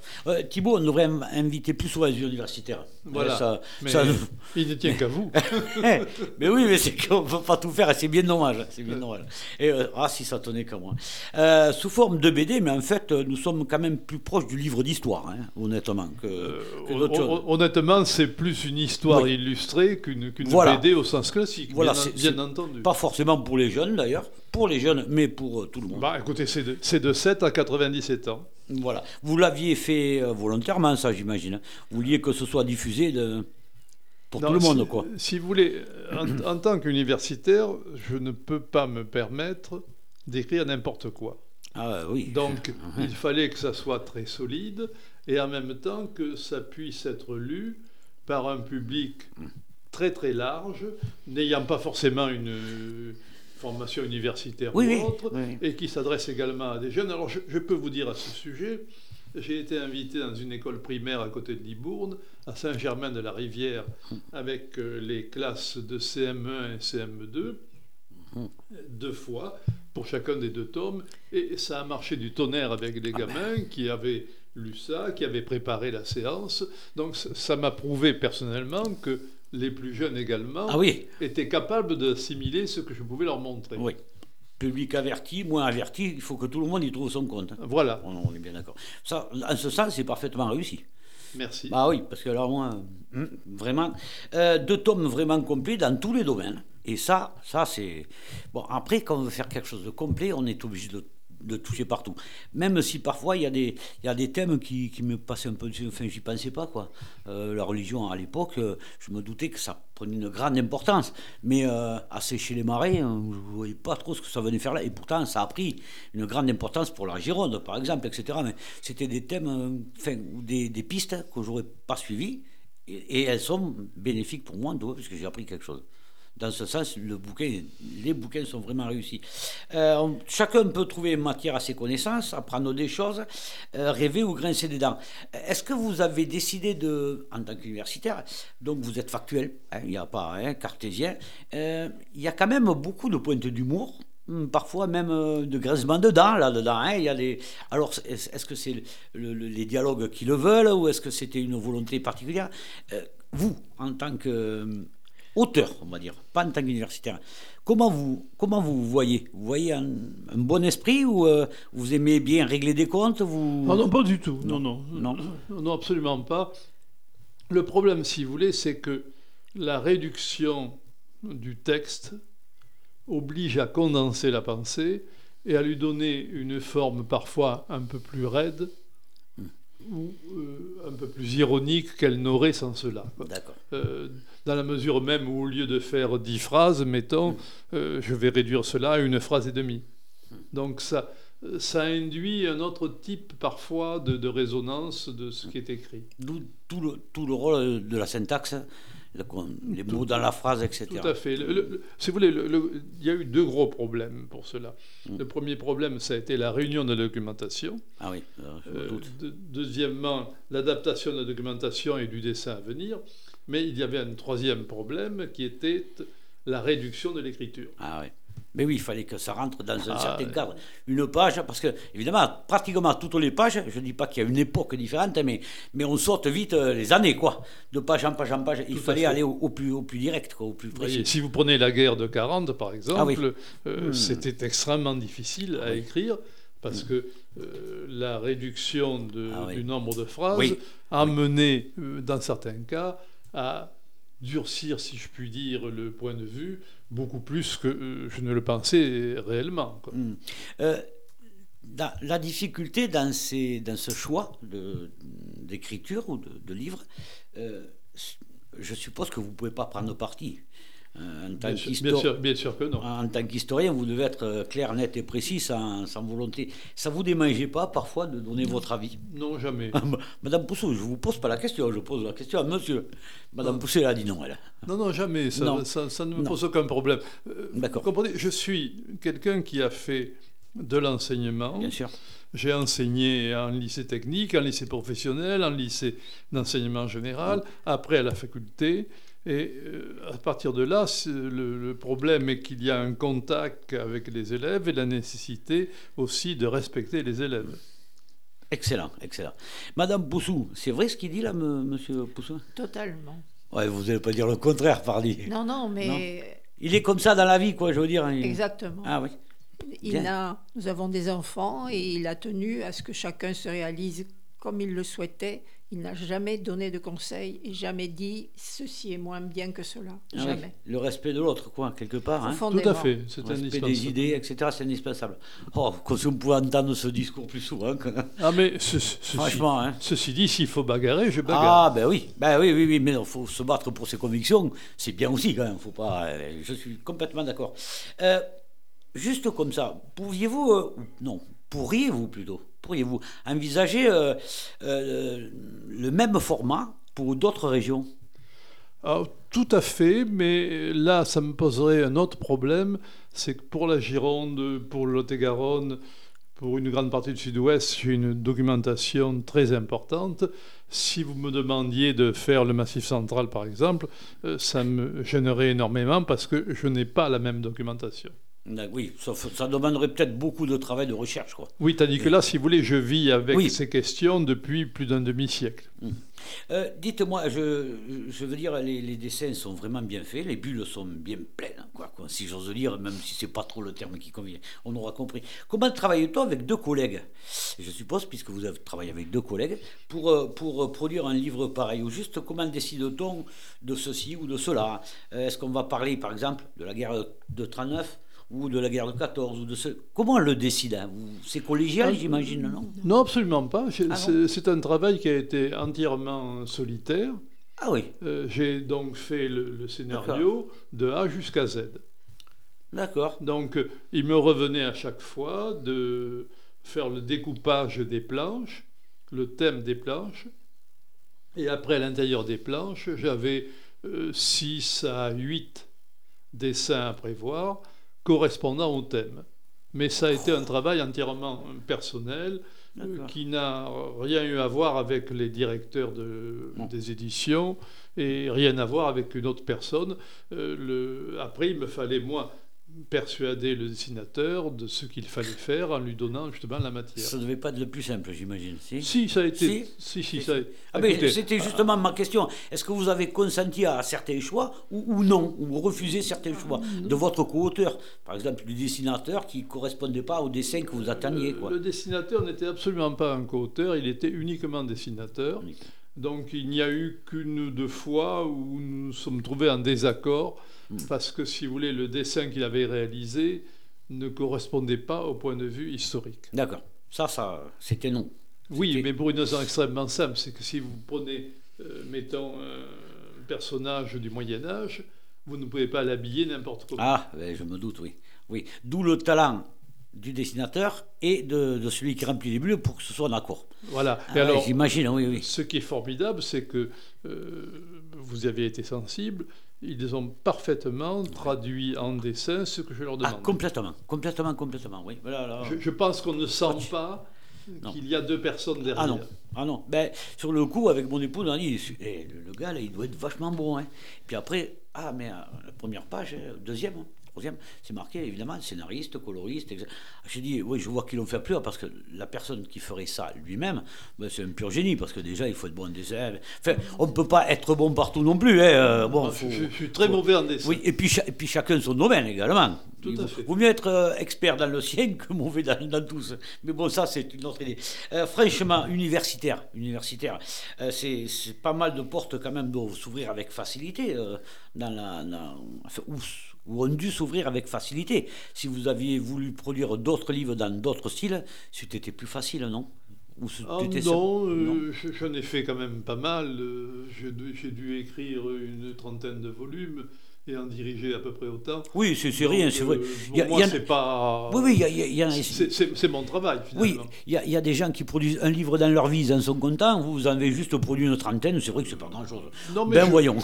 Thibault, on devrait inviter plus souvent les universitaires. Voilà. Ça, mais il ne tient qu'à vous. mais oui, mais c'est qu'on ne peut pas tout faire, c'est bien dommage. C'est bien dommage. Et, ah, si ça tenait qu'à moi. sous forme de BD, mais en fait, nous sommes quand même plus proche du livre d'histoire, hein, honnêtement. Que, euh, honnêtement, c'est plus une histoire illustrée qu'une BD au sens classique, voilà, bien, entendu. Pas forcément pour les jeunes d'ailleurs, pour les jeunes, mais pour euh, tout le monde. Bah, écoutez, c'est de, de, 7 à 97 ans. Voilà. Vous l'aviez fait euh, volontairement, ça, j'imagine. Vous vouliez que ce soit diffusé de... pour tout le monde, quoi. Si vous voulez, en, en tant qu'universitaire, je ne peux pas me permettre d'écrire n'importe quoi. Ah, oui. Donc il fallait que ça soit très solide et en même temps que ça puisse être lu par un public très très large, n'ayant pas forcément une formation universitaire ou autre, et qui s'adresse également à des jeunes. Alors je, peux vous dire à ce sujet, j'ai été invité dans une école primaire à côté de Libourne, à Saint-Germain-de-la-Rivière, avec euh, les classes de CM1 et CM2, deux fois pour chacun des deux tomes. Et ça a marché du tonnerre avec les ah ben. gamins qui avaient lu ça, qui avaient préparé la séance. Donc ça m'a prouvé personnellement que les plus jeunes également ah étaient capables d'assimiler ce que je pouvais leur montrer. Oui. Public averti, moins averti, il faut que tout le monde y trouve son compte. Voilà. On, est bien d'accord. Ça, en ce sens, c'est parfaitement réussi. Merci. Bah oui, parce que alors moi, hum, vraiment, euh, deux tomes vraiment complets dans tous les domaines. Et ça, ça c'est... Bon, après, quand on veut faire quelque chose de complet, on est obligé de, toucher partout. Même si parfois, il y a des, thèmes qui, me passaient un peu... Enfin, j'y pensais pas, quoi. Euh, la religion, à l'époque, je me doutais que ça prenait une grande importance. Mais euh, sécher les marais, hein, je ne voyais pas trop ce que ça venait faire là. Et pourtant, ça a pris une grande importance pour la Gironde, par exemple, etc. Mais c'était des thèmes, euh, enfin, des, pistes que j'aurais pas suivies. Et, et, elles sont bénéfiques pour moi, parce que j'ai appris quelque chose dans ce sens, les bouquins sont vraiment réussis. Euh, chacun peut trouver matière à ses connaissances, apprendre des choses, euh, rêver ou grincer des dents. Est-ce que vous avez décidé de, en tant qu'universitaire, donc vous êtes factuel, hein, il n'y a pas hein, cartésien, euh, il y a quand même beaucoup de pointes d'humour hmm, parfois même de grincement de dents là-dedans. Hein. Des... Alors, est-ce que c'est les dialogues qui le veulent ou est-ce que c'était une volonté particulière? Vous, en tant que auteur, on va dire, pas en tant qu'universitaire. Comment vous, comment vous voyez? Vous voyez un, bon esprit ou euh, vous aimez bien régler des comptes vous... Ah non, pas du tout. Non, non, non, non, absolument pas. Le problème, si vous voulez, c'est que la réduction du texte oblige à condenser la pensée et à lui donner une forme parfois un peu plus raide ou euh, un peu plus ironique qu'elle n'aurait sans cela. D'accord. Euh, dans la mesure même où au lieu de faire dix phrases, mettons, mm. euh, je vais réduire cela à une phrase et demie. Donc ça, ça induit un autre type parfois de, de résonance de ce qui est écrit. D'où tout le, tout le rôle de la syntaxe les mots dans la phrase, etc. Tout à fait. si vous voulez, il y a eu deux gros problèmes pour cela. Mm. Le premier problème, ça a été la réunion de la documentation. Ah oui. Euh, deuxièmement, l'adaptation de la documentation et du dessin à venir. Mais il y avait un troisième problème qui était la réduction de l'écriture. Ah oui. Mais oui, il fallait que ça rentre dans un ah, certain cadre. Une page, parce que, évidemment, pratiquement toutes les pages, je ne dis pas qu'il y a une époque différente, mais, mais on saute vite euh, les années, quoi. De page en page en page. il fallait aller au, plus, au plus direct, quoi, au plus précis. si vous prenez la guerre de 40, par exemple, ah euh, hmm. c'était extrêmement difficile à écrire parce hmm. que euh, la réduction de, ah du nombre de phrases a mené, dans certains cas, à durcir, si je puis dire, le point de vue beaucoup plus que euh, je ne le pensais réellement. Hmm. Euh, la difficulté dans, ce choix d'écriture ou de, de livre, euh, je suppose que vous ne pouvez pas prendre parti. Euh, en tant bien, sûr, bien, sûr, que non. En tant qu'historien, vous devez être euh, clair, net et précis, sans, sans volonté. Ça vous démangeait pas parfois de donner votre avis? Non, jamais. Madame Pousseau, je ne vous pose pas la question, je pose la question à monsieur. Madame Pousseau, elle a dit non, elle. Non, non, jamais. Ça, ça, ne me pose aucun problème. Euh, D'accord. comprenez, je suis quelqu'un qui a fait de l'enseignement. Bien sûr. J'ai enseigné en lycée technique, en lycée professionnel, en lycée d'enseignement général, après à la faculté. Et euh, à partir de là, le, le, problème est qu'il y a un contact avec les élèves et la nécessité aussi de respecter les élèves. Excellent, excellent. Madame Poussou, c'est vrai ce qu'il dit là, monsieur Poussou? Totalement. Ouais, vous n'allez pas dire le contraire, pardi. Non, non, mais. Il est comme ça dans la vie, quoi, je veux dire. Exactement. Ah oui. Il a, nous avons des enfants et il a tenu à ce que chacun se réalise comme il le souhaitait. Il n'a jamais donné de conseils et jamais dit ceci est moins bien que cela. Ah jamais. Le respect de l'autre, quoi, quelque part. Hein. Tout à fait. C'est indispensable. respect des idées, etc. C'est indispensable. Oh, comme si on pouvait entendre ce discours plus souvent. Ah, mais franchement, hein. ceci dit, s'il faut bagarrer, je bagarre. Ah, ben oui, ben oui, oui, oui, mais il faut se battre pour ses convictions. C'est bien aussi, quand même. Faut pas. Euh, je suis complètement d'accord. Euh, juste comme ça, pouviez-vous, euh, non, pourriez-vous plutôt, pourriez-vous envisager euh, euh, le même format pour d'autres régions? Tout à fait, mais là, ça me poserait un autre problème, c'est que pour la Gironde, pour le Lot-et-Garonne, pour une grande partie du Sud-Ouest, j'ai une documentation très importante. Si vous me demandiez de faire le Massif central, par exemple, ça me gênerait énormément parce que je n'ai pas la même documentation. Oui, ça, demanderait peut-être beaucoup de travail de recherche. Quoi. Oui, tandis que là, si vous voulez, je vis avec ces questions depuis plus d'un demi-siècle. Hum. Euh, dites-moi, je, je, veux dire, les, dessins sont vraiment bien faits, les bulles sont bien pleines, quoi, si j'ose dire, même si c'est pas trop le terme qui convient, on aura compris. Comment travaille-t-on avec deux collègues? Je suppose, puisque vous avez travaillé avec deux collègues, pour, euh, pour produire un livre pareil, ou juste comment décide-t-on de ceci ou de cela? Euh, Est-ce qu'on va parler, par exemple, de la guerre de 39 ou de la guerre de 14 ou de ce... Comment le décide hein C'est collégial, ah, j'imagine, non Non, absolument pas. Ah c'est un travail qui a été entièrement solitaire. Ah oui. Euh, j'ai donc fait le, scénario de A jusqu'à Z. D'accord. Donc, euh, il me revenait à chaque fois de faire le découpage des planches, le thème des planches, et après, à l'intérieur des planches, j'avais 6 euh, à 8 dessins à prévoir correspondant au thème. Mais ça a été un travail entièrement personnel euh, qui n'a rien eu à voir avec les directeurs de, des éditions et rien à voir avec une autre personne. Euh, le, après, il me fallait, moi, persuader le dessinateur de ce qu'il fallait faire en lui donnant justement la matière. Ça ne devait pas être le plus simple, j'imagine. Si, si ça a été. Si, si, ça ah, C'était justement ma question. Est-ce que vous avez consenti à certains choix ou, non Ou refusé certains choix de votre co-auteur Par exemple, du dessinateur qui ne correspondait pas au dessin que vous attendiez. Quoi? Le dessinateur n'était absolument pas un co-auteur, il était uniquement dessinateur. Donc il n'y a eu qu'une ou deux fois où nous nous sommes trouvés en désaccord. Parce que, si vous voulez, le dessin qu'il avait réalisé ne correspondait pas au point de vue historique. D'accord. Ça, ça, c'était non. Oui, mais pour une raison extrêmement simple, c'est que si vous prenez, euh, mettons, un personnage du Moyen Âge, vous ne pouvez pas l'habiller n'importe comment. Ah, ben, je me doute, oui. Oui. D'où le talent du dessinateur et de, celui qui remplit les bulles pour que ce soit en accord. Voilà. et ah alors, j'imagine, oui, oui. Ce qui est formidable, c'est que euh, vous avez été sensible ils ont parfaitement traduit en dessin ce que je leur demande. Ah, complètement, complètement, complètement, oui. Je, pense qu'on ne sent pas qu'il y a deux personnes derrière. Ah non, ah non. Ben, sur le coup, avec mon épouse, on a dit, eh, le gars, là, il doit être vachement bon. Hein. Puis après, ah, mais euh, la première page, euh, deuxième, hein troisième, c'est marqué évidemment scénariste, coloriste. Etc. J'ai dit, oui, je vois qu'ils l'ont fait plus parce que la personne qui ferait ça lui-même, ben, c'est un pur génie, parce que déjà, il faut être bon en dessin. Enfin, on ne peut pas être bon partout non plus. Hein. Euh, bon, je, suis très mauvais en dessin. Oui, et puis, et puis chacun son domaine également. Tout à fait. Vaut mieux être euh, expert dans le sien que mauvais dans, tous. Mais bon, ça, c'est une autre idée. Euh, franchement, universitaire, universitaire c'est pas mal de portes quand même doivent s'ouvrir avec facilité dans la. enfin, ou ont dû s'ouvrir avec facilité. Si vous aviez voulu produire d'autres livres dans d'autres styles, c'était plus facile, non? Ou ah, non, euh, j'en ai fait quand même pas mal. Euh, j'ai dû écrire une trentaine de volumes et en diriger à peu près autant. Oui, c'est rien, c'est vrai. Euh, moi, c'est pas. Oui, oui, il y a. c'est mon travail, finalement. Oui, il y, a des gens qui produisent un livre dans leur vie, ils en sont contents. Vous, en avez juste produit une trentaine, c'est vrai que c'est pas grand-chose. Ben voyons.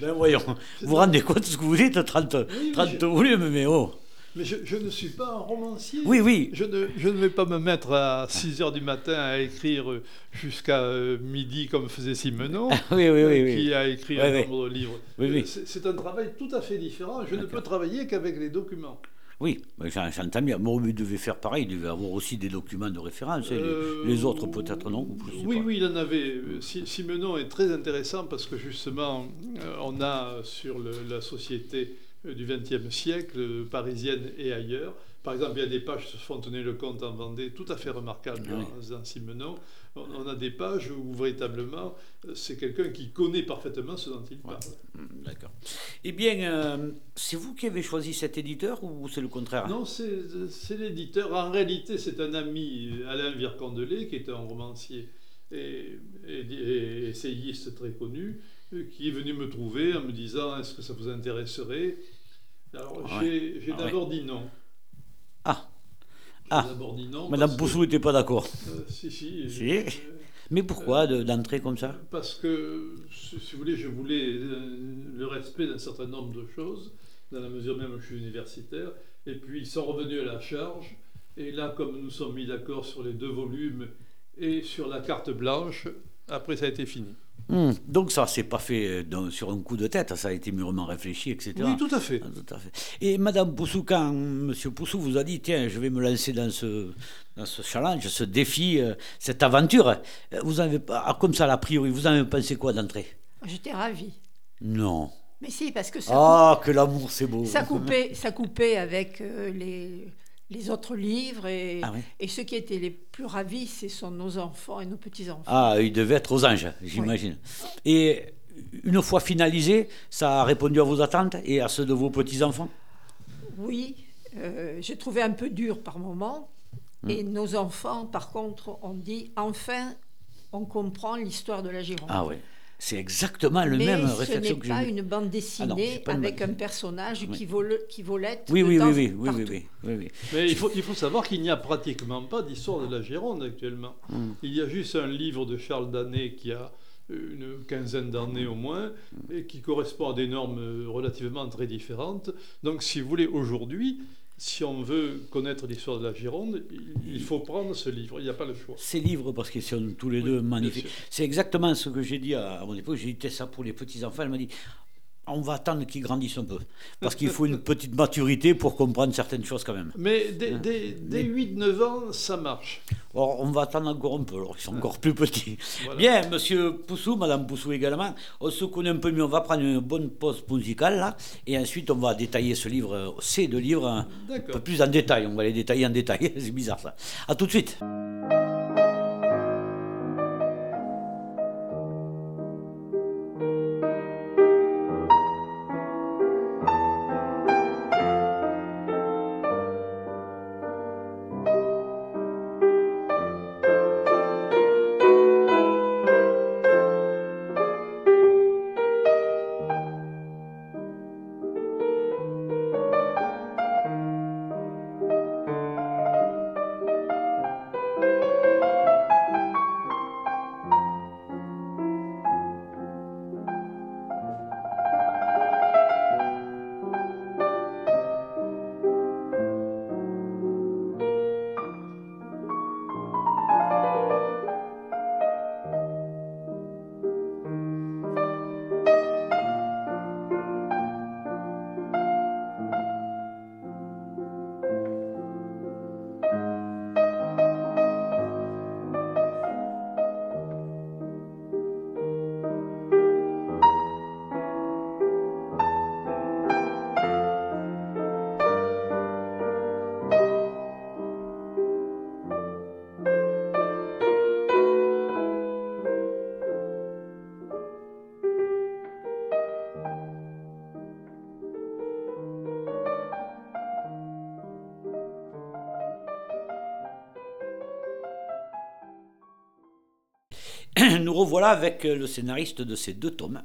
ben voyons. Vous vous rendez compte de ce que vous dites 30, 30 volumes, mais oh. Mais je, ne suis pas un romancier. Oui, oui. Je ne, je ne vais pas me mettre à 6 heures du matin à écrire jusqu'à euh, midi comme faisait Simenon, oui, oui, oui, qui a écrit un nombre de livres. Oui, C'est un travail tout à fait différent. Je ne peux travailler qu'avec les documents. Oui, j'entends bien. Il devait faire pareil, il devait avoir aussi des documents de référence. Hein. les, euh, autres, peut-être non. oui, oui, il en avait. Simenon est très intéressant parce que justement, euh, on a sur la société euh, du XXe siècle, parisienne et ailleurs, par exemple, il y a des pages sur Fontenay-le-Comte en Vendée tout à fait remarquables dans, Simenon. On, a des pages où véritablement c'est quelqu'un qui connaît parfaitement ce dont il parle. Mm, d'accord. Eh bien, euh, c'est vous qui avez choisi cet éditeur ou c'est le contraire? Non, c'est l'éditeur. En réalité, c'est un ami, Alain Vircondelet, qui est un romancier et, essayiste très connu, euh, qui est venu me trouver en me disant est-ce que ça vous intéresserait? Alors j'ai ah d'abord dit non. Ah. Ah. Madame Boussou n'était pas d'accord. Euh, si, si. Euh, Mais pourquoi d'entrer comme ça? Parce que, si vous voulez, je voulais euh, le respect d'un certain nombre de choses, dans la mesure même où je suis universitaire. Et puis, ils sont revenus à la charge. Et là, comme nous sommes mis d'accord sur les deux volumes et sur la carte blanche, après, ça a été fini. Hmm. Donc ça, c'est pas fait euh, sur un coup de tête, ça a été mûrement réfléchi, etc. Oui, tout à fait. Ah, tout à fait. Et Madame Poussou, quand Monsieur Poussou vous a dit, tiens, je vais me lancer dans ce, dans ce challenge, ce défi, euh, cette aventure, euh, vous avez pas, ah, comme ça, a priori, vous avez pensé quoi d'entrée? J'étais ravie. Non. Mais si, parce que ça. Ah, que l'amour, c'est beau. Ça coupait, ça coupait avec les les autres livres et, ah et ceux qui étaient les plus ravis, ce sont nos enfants et nos petits-enfants. Ah, ils devaient être aux anges, j'imagine. Et une fois finalisé, ça a répondu à vos attentes et à ceux de vos petits-enfants? Oui, euh, j'ai trouvé un peu dur par moment. Hmm. Et nos enfants, par contre, ont dit enfin, on comprend l'histoire de la Gironde. Ah oui. C'est exactement le même réflexion que j'ai. Ce n'est pas une bande ah dessinée avec un personnage qui, vole, qui volette. Oui, oui, oui, oui, oui, oui, oui, Mais il faut, il faut savoir qu'il n'y a pratiquement pas d'histoire de la Gironde actuellement. Hmm. Il y a juste un livre de Charles Danet qui a une quinzaine d'années au moins, et qui correspond à des normes relativement très différentes. Donc, si vous voulez, aujourd'hui, si on veut connaître l'histoire de la Gironde, il faut prendre ce livre, il n'y a pas le choix. Ces livres, parce qu'ils sont tous les deux magnifiques. C'est exactement ce que j'ai dit à, mon épouse. J'ai dit ça pour les petits-enfants. Elle m'a dit on va attendre qu'ils grandissent un peu. Parce qu'il faut une petite maturité pour comprendre certaines choses quand même. Mais dès, 8-9 hein ans, ça marche. on va attendre encore un peu, alors ils sont encore plus petits. Bien, monsieur Poussou, madame Poussou également, on se connaît un peu mieux. On va prendre une bonne pause musicale là, et ensuite on va détailler ce livre, ces deux livres, un peu plus en détail. On va les détailler en détail. C'est bizarre ça. A tout de suite. Revoilà avec le scénariste de ces deux tomes,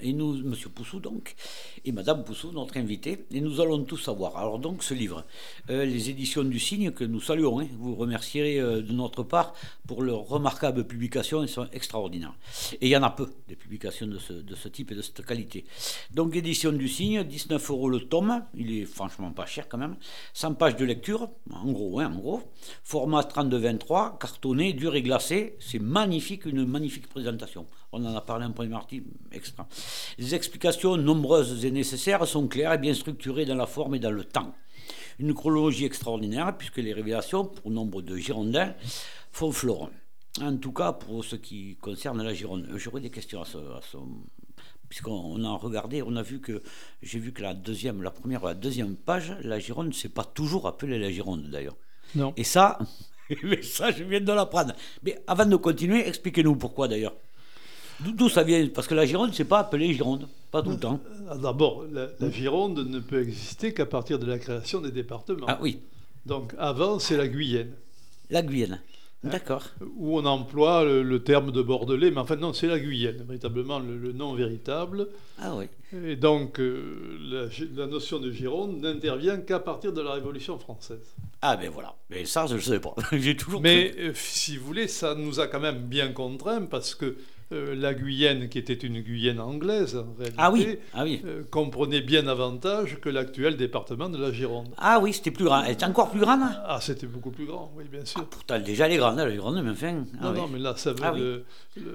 et nous, Monsieur Poussou donc, et Madame Poussou, notre invité, et nous allons tout savoir. Alors donc ce livre, euh, les éditions du Cygne que nous saluons, hein, vous remercierez euh, de notre part pour leur remarquable publication, elles sont extraordinaires. Et il y en a peu des publications de ce, type et de cette qualité. Donc édition du Cygne, 19 euros le tome, il est franchement pas cher quand même, 100 pages de lecture, en gros, hein, en gros, format 32-23, cartonné, dur et glacé, c'est magnifique, une magnifique présentation. On en a parlé en premier article extra. Les explications nombreuses et nécessaires sont claires et bien structurées dans la forme et dans le temps. Une chronologie extraordinaire, puisque les révélations, pour nombre de Girondins, font fleuron. En tout cas, pour ce qui concerne la Gironde. J'aurais des questions à ce, puisqu'on a regardé, on a vu que j'ai vu que la deuxième, la première, la deuxième page, la Gironde, c'est pas toujours appelé la Gironde d'ailleurs. Non. Et ça, ça, je viens de l'apprendre. Mais avant de continuer, expliquez-nous pourquoi d'ailleurs. D'où ça vient? Parce que la Gironde, c'est pas appelé Gironde, pas tout le temps. Euh, d'abord, la, Gironde ne peut exister qu'à partir de la création des départements. Ah oui. Donc avant, c'est la Guyenne. La Guyenne. Hein D'accord. Où on emploie le, terme de Bordelais, mais en fait, non, c'est la Guyenne, véritablement le, nom véritable. Ah oui. Et donc, euh, la, la, notion de Gironde n'intervient qu'à partir de la Révolution française. Ah ben voilà, mais ça, je ne sais pas. J'ai toujours. Mais euh, si vous voulez, ça nous a quand même bien contraints parce que euh, la Guyenne, qui était une Guyenne anglaise en réalité, ah oui, ah oui. Euh, comprenait bien davantage que l'actuel département de la Gironde. Ah oui, c'était plus grand. Elle était encore plus grande Ah, c'était beaucoup plus grand, oui, bien sûr. Ah, pourtant, déjà, elle est grande, elle est grande, mais enfin. Ah non, non, mais là, ça veut ah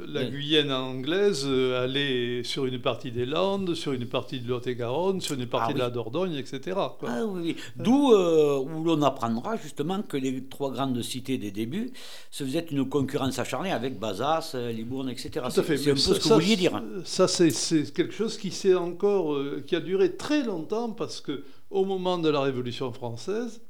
la Guyenne anglaise euh, allait sur une partie des Landes, sur une partie de Lot-et-Garonne, sur une partie de la Dordogne, etc. Ah oui, D'où où l'on apprendra justement que les trois grandes cités des débuts se faisaient une concurrence acharnée avec Bazas, Libourne, etc. Tout à fait. C'est un peu ce que vous vouliez dire. Ça, c'est quelque chose qui, encore, euh, qui a duré très longtemps parce que au moment de la Révolution française,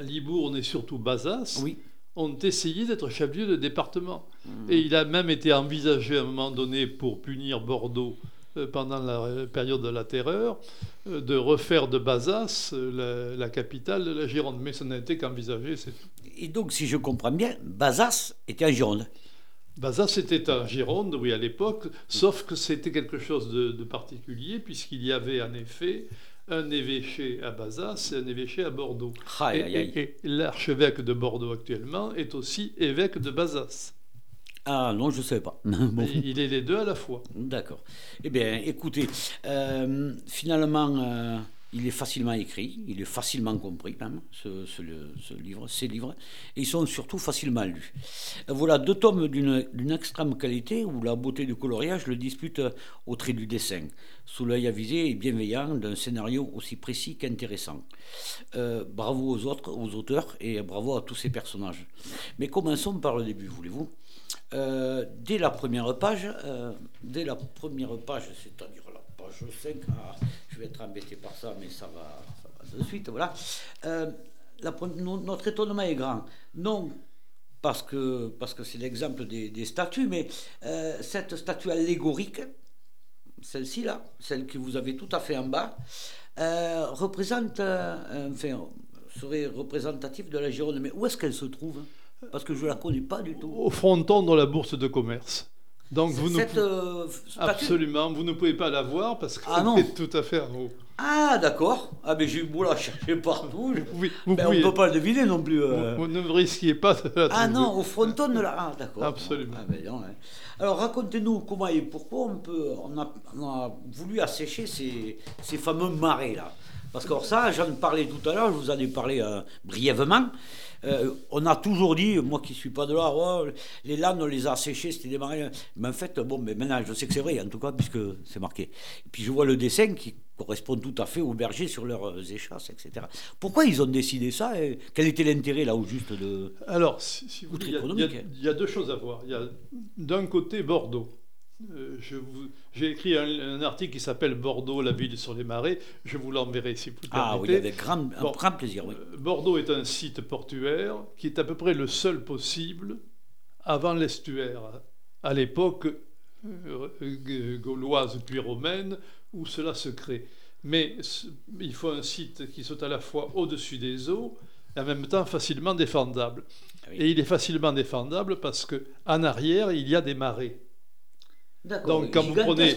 Libourne et surtout Bazas oui. ont essayé d'être chef-lieu de département. Mmh. Et il a même été envisagé à un moment donné pour punir Bordeaux euh, pendant la période de la terreur, euh, de refaire de Bazas la, capitale de la Gironde. Mais ça n'a été qu'envisagé, c'est tout. Et donc, si je comprends bien, Bazas était en Gironde Bazas, c'était en Gironde, oui, à l'époque, sauf que c'était quelque chose de, particulier, puisqu'il y avait en effet un évêché à Bazas et un évêché à Bordeaux. et, l'archevêque de Bordeaux actuellement est aussi évêque de Bazas. Ah non, je ne sais pas. Il est les deux à la fois. D'accord. Eh bien, écoutez, euh, finalement, euh, il est facilement écrit, il est facilement compris même, ce, livre, ces livres, et ils sont surtout facilement lus. Voilà deux tomes d'une extrême qualité où la beauté du coloriage le dispute au trait du dessin, sous l'œil avisé et bienveillant d'un scénario aussi précis qu'intéressant. Euh, bravo aux autres, aux auteurs, et bravo à tous ces personnages. Mais commençons par le début, voulez-vous euh, Dès la première page, euh, dès la première page, c'est-à-dire la page 5, vais être embêté par ça, mais ça va, de suite. Euh, notre étonnement est grand. Non parce que c'est l'exemple des, statues, mais euh, cette statue allégorique, celle-ci là, celle que vous avez tout à fait en bas, euh, représente, enfin, serait représentative de la Gironde. Mais où est-ce qu'elle se trouve? Parce que je la connais pas du tout. Au fronton de la bourse de commerce. Donc vous cette, ne... Euh, Absolument, vous ne pouvez pas la voir parce que ah c'est tout à fait en haut. Ah d'accord. Ah mais j'ai beau la chercher partout. Oui, vous ben, on ne peut pas le deviner non plus. Euh. Vous, ne risquiez pas de la Ah non, au fronton de la... Ah d'accord. Absolument. Ah, ben, non, Alors racontez-nous comment et pourquoi on, peut, on, a, on a voulu assécher ces, ces fameux marais là. Parce que ça, j'en parlais tout à l'heure, je vous en ai parlé euh, brièvement. Euh, on a toujours dit, moi qui ne suis pas de là, les landes, on les a séchées, c'était des marais. Mais en fait, bon, mais maintenant, je sais que c'est vrai, en tout cas, puisque c'est marqué. Et puis je vois le dessin qui correspond tout à fait aux bergers sur leurs euh, échasses, etc. Pourquoi ils ont décidé ça et Quel était l'intérêt, là, au juste de. Alors, si, vous il y, a deux choses à voir. Il y a d'un côté Bordeaux. Euh, j'ai écrit un, article qui s'appelle Bordeaux, la ville sur les marais. Je vous l'enverrai si vous ah, permettez. Ah oui, avec grand, grand plaisir. Oui. Euh, Bordeaux est un site portuaire qui est à peu près le seul possible avant l'estuaire, à l'époque euh, gauloise puis romaine, où cela se crée. Mais il faut un site qui soit à la fois au-dessus des eaux et en même temps facilement défendable. Ah et il est facilement défendable parce qu'en arrière, il y a des marais. Donc quand vous, prenez,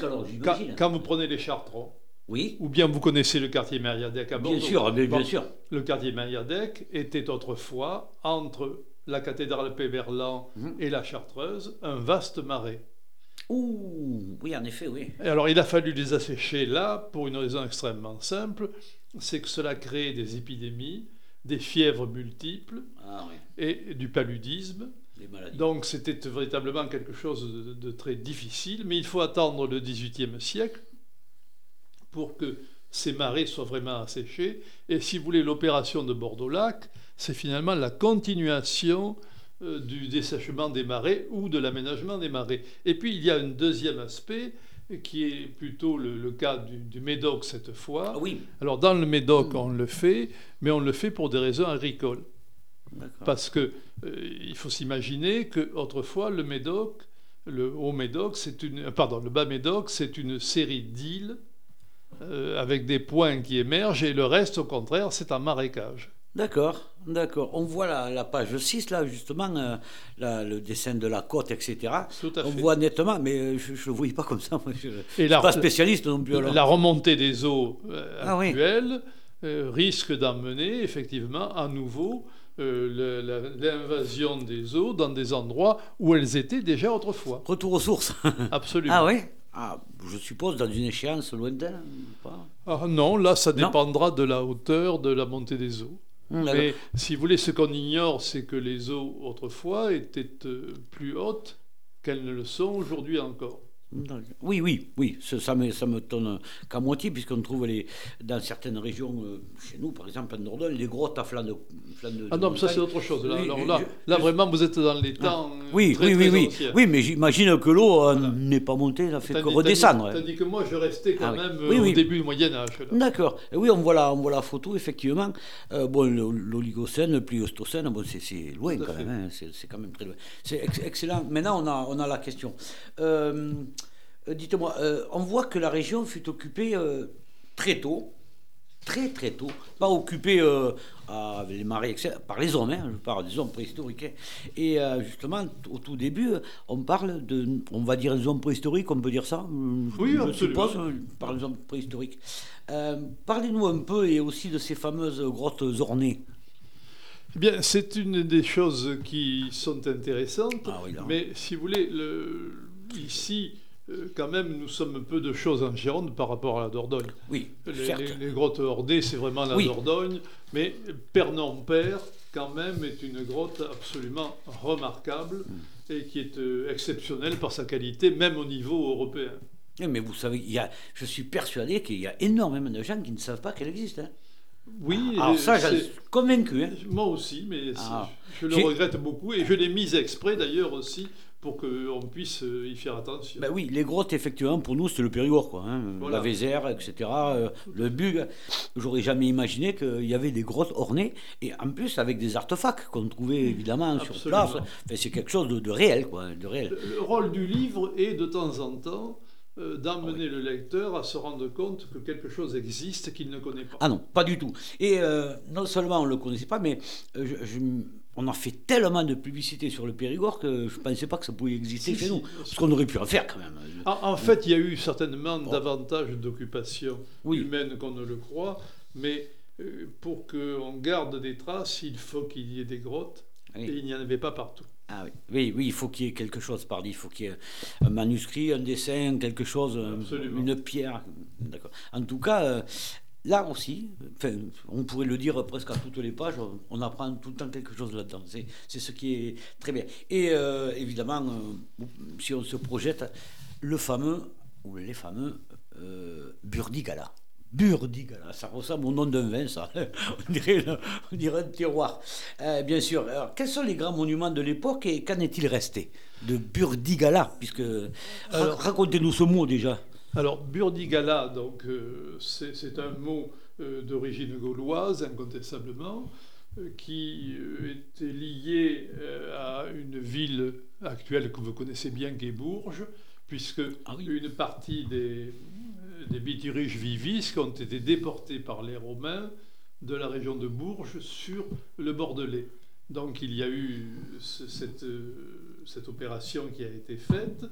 quand, vous prenez les Chartrons, oui. ou bien vous connaissez le quartier Mériadec à Bordeaux. Bien sûr, bien, sûr. Le quartier Mériadec était autrefois, entre la cathédrale Péberlan mhm. et la Chartreuse, un vaste marais. Ouh, oui, en effet, oui. Et alors, il a fallu les assécher là pour une raison extrêmement simple, c'est que cela crée des épidémies, des fièvres multiples ah, et du paludisme. Donc, c'était véritablement quelque chose de, de, très difficile, mais il faut attendre le XVIIIe siècle pour que ces marais soient vraiment asséchés. Et si vous voulez, l'opération de Bordeaux-Lac, c'est finalement la continuation euh, du dessèchement des marais ou de l'aménagement des marais. Et puis il y a un deuxième aspect qui est plutôt le, cas du, Médoc cette fois. Ah oui. Alors dans le Médoc, hmm. on le fait, mais on le fait pour des raisons agricoles. Parce que il faut s'imaginer que autrefois le Médoc, le haut Médoc, c'est une, euh, pardon, le bas Médoc, c'est une série d'îles avec des points qui émergent et le reste, au contraire, c'est un marécage. D'accord, d'accord. On voit la, page 6, là, justement, euh, le dessin de la côte, etc. On voit nettement, mais euh, je ne le voyais pas comme ça. je ne suis pas spécialiste non plus. La remontée des eaux euh, ah actuelles risque d'emmener, effectivement, à nouveau l'invasion des eaux dans des endroits où elles étaient déjà autrefois. Retour aux sources. Absolument. Ah oui ah, je suppose dans une échéance lointaine pas? Ah, Non, là, ça dépendra de la hauteur de la montée des eaux. Mmh, Mais si vous voulez, ce qu'on ignore, c'est que les eaux autrefois étaient euh, plus hautes qu'elles ne le sont aujourd'hui encore. Oui, oui, oui, ça, me, ça me tonne qu'à moitié, puisqu'on trouve les, dans certaines régions, euh, chez nous par exemple en Dordogne, les grottes à flanc de. ah non, mais ça c'est autre chose. Là, là, vraiment, vous êtes dans les ah. temps. oui, oui, oui, oui, oui, mais j'imagine que l'eau euh, n'est pas montée, ça fait que redescendre. Tandis que moi, je restais quand ah même au début du Moyen-Âge. D'accord. Oui, on voit, la, on voit la photo, effectivement. Euh, bon, l'Oligocène, le Pliostocène, bon, c'est loin quand même, hein, c'est quand même très loin. C'est excellent. Maintenant, on a, on a la question. Euh, euh, dites-moi, euh, on voit que la région fut occupée euh, très tôt, très très tôt, pas occupée avec les marais, par les hommes, hein, je parle des hommes préhistoriques. Hein. Et justement, au tout début, on parle de, on va dire des hommes préhistoriques, on peut dire ça Oui, je suppose, par les hommes préhistoriques. Parlez-nous un peu et aussi de ces fameuses grottes ornées. Eh bien, c'est une des choses qui sont intéressantes, ah mais si vous voulez, le, ici, euh, quand même, nous sommes peu de choses en Gironde par rapport à la Dordogne. Oui, les, les, grottes Hordées, c'est vraiment la Dordogne, mais Pernon-Père, quand même, est une grotte absolument remarquable et qui est euh, exceptionnelle par sa qualité, même au niveau européen. Mais vous savez, il y a, je suis persuadé qu'il y a énormément de gens qui ne savent pas qu'elle existe. Hein. Oui, alors ça, j'en suis convaincu. Hein. Moi aussi, mais ah. je le regrette beaucoup et je l'ai mis exprès d'ailleurs aussi pour qu'on puisse euh, y faire attention. Ben oui, les grottes, effectivement, pour nous, c'était le Périgord, quoi. Hein. La Vézère, etc. Euh, le Bug. J'aurais jamais imaginé qu'il y avait des grottes ornées, et en plus avec des artefacts qu'on trouvait évidemment sur place. c'est quelque chose de, réel, quoi. De réel. Le, rôle du livre est de temps en temps euh, d'emmener le lecteur à se rendre compte que quelque chose existe qu'il ne connaît pas. Ah non, pas du tout. Et non seulement on ne le connaissait pas, mais je on a fait tellement de publicité sur le Périgord que je ne pensais pas que ça pouvait exister chez nous. Ce qu'on aurait pu en faire quand même. En, fait, il y a eu certainement davantage d'occupation humaine qu'on ne le croit, mais euh, pour qu'on garde des traces, il faut qu'il y ait des grottes, et il n'y en avait pas partout. Ah oui. oui, il faut qu'il y ait quelque chose par Il faut qu'il y ait un manuscrit, un dessin, quelque chose, une pierre. D'accord. En tout cas, euh, là aussi, on pourrait le dire presque à toutes les pages, on apprend tout le temps quelque chose là-dedans. C'est ce qui est très bien. Et euh, évidemment, euh, si on se projette, le fameux, ou les fameux, euh, Burdigala. Burdigala, ça ressemble au nom d'un vin, ça. on, dirait, un terroir. bien sûr. Alors, quels sont les grands monuments de l'époque et qu'en est-il resté de Burdigala puisque Racontez-nous ce mot déjà. Alors, burdigala, donc, euh, c'est un mot euh, d'origine gauloise, incontestablement, euh, qui était lié à une ville actuelle que vous connaissez bien, qui est Bourges, puisque ah une partie des, des vivis ont été déportés par les Romains de la région de Bourges sur le Bordelais. Donc il y a eu cette, cette opération qui a été faite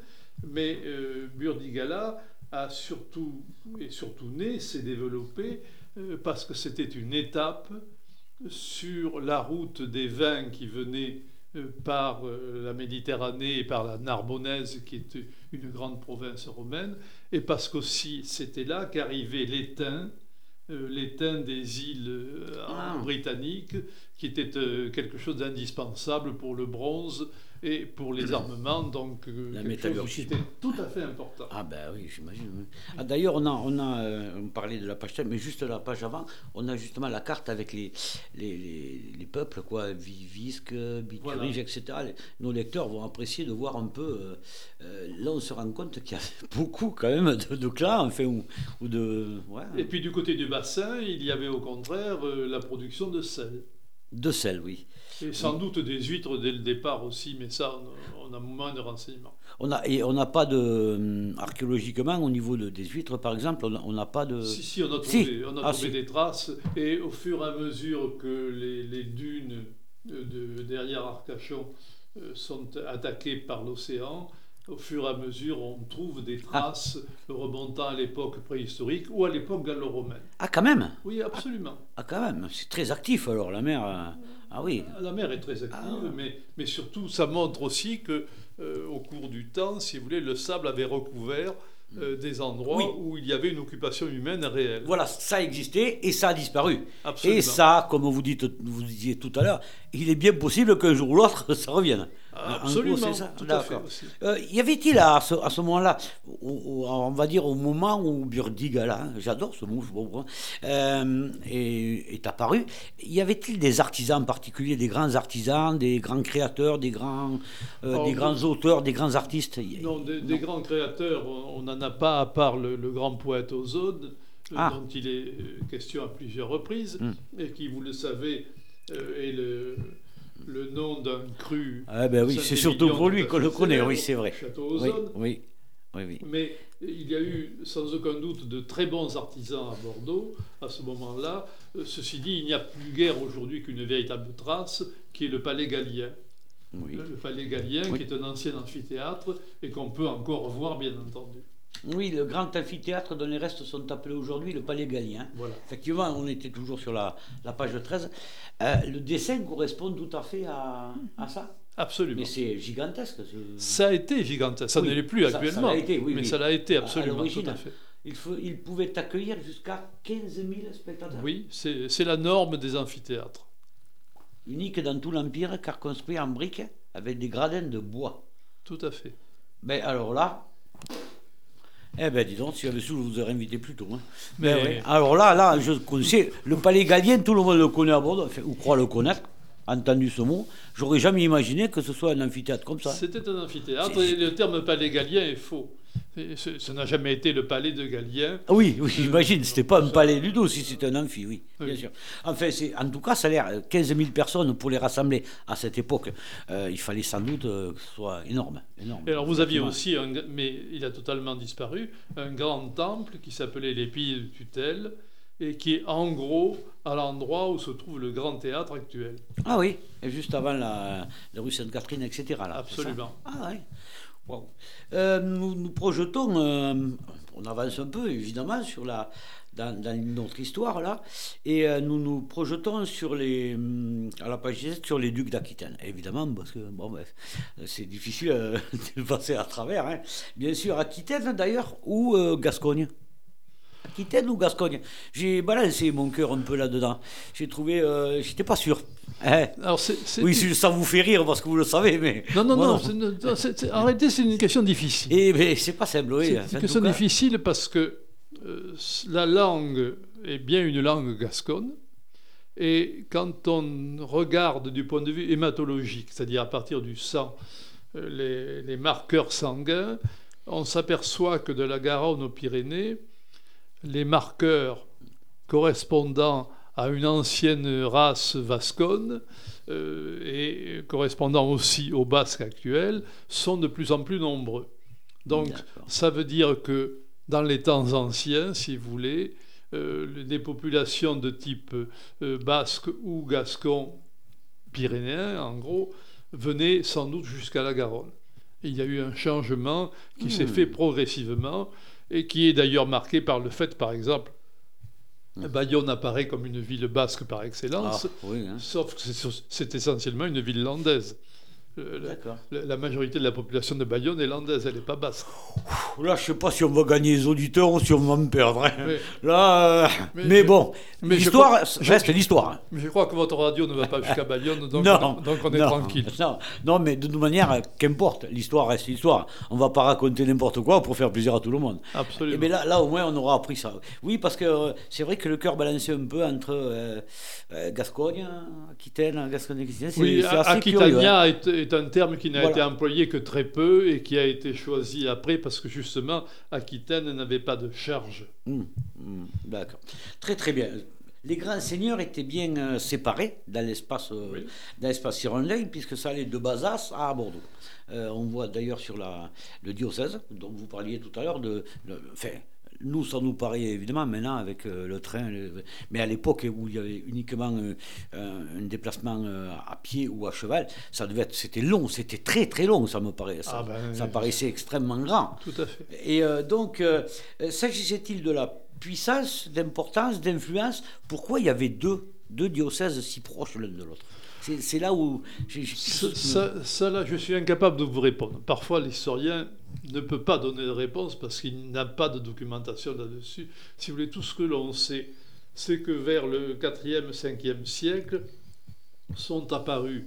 Mais euh, Burdigala a surtout, et surtout né, s'est développé euh, parce que c'était une étape sur la route des vins qui venaient euh, par euh, la Méditerranée et par la Narbonnaise, qui est une grande province romaine, et parce qu'aussi c'était là qu'arrivait l'étain, l'étain des îles Ah. britanniques, qui était quelque chose d'indispensable pour le bronze et pour les armements, donc euh, La chose métallurgie. était tout à fait important. Ah ben oui, j'imagine. Ah, D'ailleurs, on a, on a, euh, on parlait de la page 7, mais juste la page avant, on a justement la carte avec les, les, les, les peuples, quoi, Vivisque, Biturige, Voilà. etc. Nos lecteurs vont apprécier de voir un peu. euh, euh, là, on se rend compte qu'il y a beaucoup quand même de, de clans, enfin, ou, ou de, ouais, Et puis du côté du bassin, il y avait au contraire euh, la production de sel. de sel, oui. Et sans doute des huîtres dès le départ aussi, mais ça, on, a moins de renseignements. On a, et on n'a pas de. hum, Archéologiquement, au niveau de- des huîtres, par exemple, on n'a pas de. Si, si, on a si. trouvé, on a Ah, trouvé si. des traces, et au fur et à mesure que les, les dunes de, derrière Arcachon euh, sont attaquées par l'océan, au fur et à mesure, on trouve des Ah. traces remontant à l'époque préhistorique ou à l'époque gallo-romaine. Ah, quand même Oui, absolument. Ah, quand même C'est très actif alors, la mer. euh, Ah oui. La mer est très active, Ah. mais, mais surtout, ça montre aussi que, euh, au cours du temps, si vous voulez, le sable avait recouvert euh, des endroits Oui. où il y avait une occupation humaine réelle. Voilà, ça existait et ça a disparu. Absolument. Et ça, comme vous, dites, vous disiez tout à l'heure, il est bien possible qu'un jour ou l'autre, ça revienne. En gros, Absolument, c'est ça tout à fait D'accord. aussi. Euh, y avait-il à ce, à ce moment-là, au- on va dire au moment où Burdigala, hein, j'adore ce mot, je euh, est, est apparu, y avait-il des artisans particuliers, des grands artisans, des grands créateurs, des grands, euh, des oui. grands auteurs, des grands artistes? Non, des, des grands créateurs, on n'en a pas à part le, le grand poète Ozone, euh, Ah. dont il est euh, question à plusieurs reprises, Hmm. et qui, vous le savez, euh, est le, le nom d'un cru. Ah ben oui, c'est surtout pour lui qu'on le connaît, oui, c'est vrai. Château Oui, oui, oui, oui. Mais il y a eu sans aucun doute de très bons artisans à Bordeaux à ce moment-là. Euh, Ceci dit, il n'y a plus guère aujourd'hui qu'une véritable trace, qui est le palais gallien. oui. Le palais gallien, qui est un ancien amphithéâtre et qu'on peut encore voir, bien entendu. Oui, le grand amphithéâtre dont les restes sont appelés aujourd'hui le Palais Gallien. Voilà. Effectivement, on était toujours sur la, la page 13. Euh, le dessin correspond tout à fait à, à ça. Absolument. Mais c'est gigantesque. Ça a été gigantesque. Ça Oui, ne l'est plus ça- actuellement. l'a été, oui, mais oui. ça l'a été à absolument, tout à fait. Il, faut, il pouvait accueillir jusqu'à 15 000 spectateurs. Oui, c'est c'est la norme des amphithéâtres. Unique dans tout l'Empire, car construit en briques avec des gradins de bois. Tout à fait. Mais alors là. Eh ben dis donc, si j'avais su, je vous aurais invité plus tôt. hein. Mais- Ben ouais. Alors là, là, je connaissais le palais Gallien, tout le monde le connaît à Bordeaux, enfin, ou croit le connaître, entendu ce mot. J'aurais jamais imaginé que ce soit un amphithéâtre comme ça. C'était un amphithéâtre et le terme palais gallien est faux. Ce n'a jamais été le palais de Galien. Ah Oui, oui, j'imagine, c'était pas un palais tout, si c'était un amphi, oui, bien Oui. sûr. Enfin, en tout cas, ça a l'air, euh, 15 000 personnes pour les rassembler à cette époque, euh, il fallait sans doute euh, que ce soit énorme. énorme. Et alors vous aviez aussi, un, mais il a totalement disparu, un grand temple qui s'appelait les Piliers de Tutelle et qui est en gros à l'endroit où se trouve le grand théâtre actuel. Ah oui, et juste avant la, la rue Sainte-Catherine, etc. Là, ça Absolument. Ah oui. Euh, nous, nous projetons, euh, on avance un peu évidemment sur la, dans, dans notre histoire là, et euh, nous nous projetons sur les, hum, à la page 17 sur les ducs d'Aquitaine, évidemment, parce que bon, bref, c'est difficile de passer à travers. hein. Bien sûr, Aquitaine d'ailleurs, ou Gascogne? Aquitaine ou Gascogne? J'ai balancé mon cœur un peu là-dedans. J'ai trouvé, euh, j'étais pas sûr. Hein? Alors oui, ça vous fait rire parce que vous le savez, mais. Non, non, moi, non, non, c'est- c'est- une question difficile. Et mais c'est pas simple, oui. C'est une question difficile parce que euh, la langue est bien une langue gasconne. Et quand on regarde du point de vue hématologique, c'est-à-dire à partir du sang, euh, les, les marqueurs sanguins, on s'aperçoit que de la Garonne aux Pyrénées, les marqueurs correspondant à une ancienne race vasconne euh, et correspondant aussi aux basques actuels sont de plus en plus nombreux. Donc ça veut dire que dans les temps anciens, si vous voulez, euh, les populations de type euh, basque ou gascon pyrénéen, en gros, venaient sans doute jusqu'à la Garonne. il y a eu un changement qui s'est hmm. fait progressivement et qui est d'ailleurs marqué par le fait, par exemple, hmm. Bayonne apparaît comme une ville basque par excellence, ah, hein. sauf que c'est essentiellement une ville landaise. Euh, la, majorité de la population de Bayonne est landaise, elle n'est pas basse. Là, je ne sais pas si on va gagner les auditeurs ou si on va me perdre. Hein. Mais, Là, euh, mais, bon, l'histoire reste l'histoire. Hein. Mais je crois que votre radio ne va pas jusqu'à Bayonne, donc, on, donc on est tranquille. Non, mais de toute manière, qu'importe, l'histoire reste l'histoire. On ne va pas raconter n'importe quoi pour faire plaisir à tout le monde. Absolument. Et mais là, là, au moins, on aura appris ça. Oui, parce que euh, c'est vrai que le cœur balançait un peu entre Gascogne, Aquitaine, Gascogne, Aquitaine. Oui, Aquitania est c'est un terme qui n'a été employé que très peu et qui a été choisi après parce que justement Aquitaine n'avait pas de charge. Hum, hum, d'accord. Très très bien. Les grands seigneurs étaient bien euh, séparés dans l'espace euh, l'espace puisque ça allait de Bazas à Bordeaux. Euh, on voit d'ailleurs sur la, le diocèse dont vous parliez tout à l'heure de, de nous, ça nous paraît évidemment maintenant avec euh, le train, mais à l'époque où il y avait uniquement euh, un déplacement euh, à pied ou à cheval, ça devait être, c'était long, c'était très très long, ça me paraît, ça, ah ben, paraissait extrêmement grand. Tout à fait. Et donc, s'agissait-il de la puissance, d'importance, d'influence Pourquoi il y avait deux, deux diocèses si proches l'un de l'autre? C'est là où... Ça, là, je suis incapable de vous répondre. Parfois, l'historien ne peut pas donner de réponse parce qu'il n'a pas de documentation là-dessus. Si vous voulez, tout ce que l'on sait, c'est que vers le 4e, 5e siècle sont apparus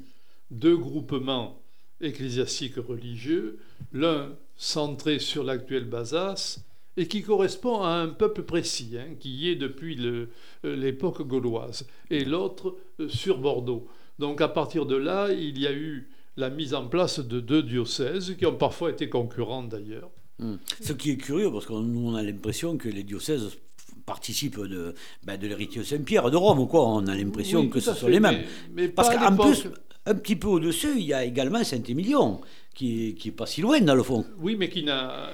deux groupements ecclésiastiques religieux, l'un centré sur l'actuel Bazas et qui correspond à un peuple précis, hein, qui y est depuis euh, l'époque gauloise, et l'autre euh, sur Bordeaux. Donc à partir de là, il y a eu la mise en place de deux diocèses qui ont parfois été concurrents d'ailleurs. Hmm. Ce qui est curieux, parce qu'on on a l'impression que les diocèses participent de, ben de l'héritier Saint-Pierre de Rome, quoi. On a l'impression que ce sont les mêmes. Mais, parce qu'en plus, un petit peu au-dessus, il y a également Saint-Émilion, qui n'est pas si loin dans le fond. Oui, mais qui n'a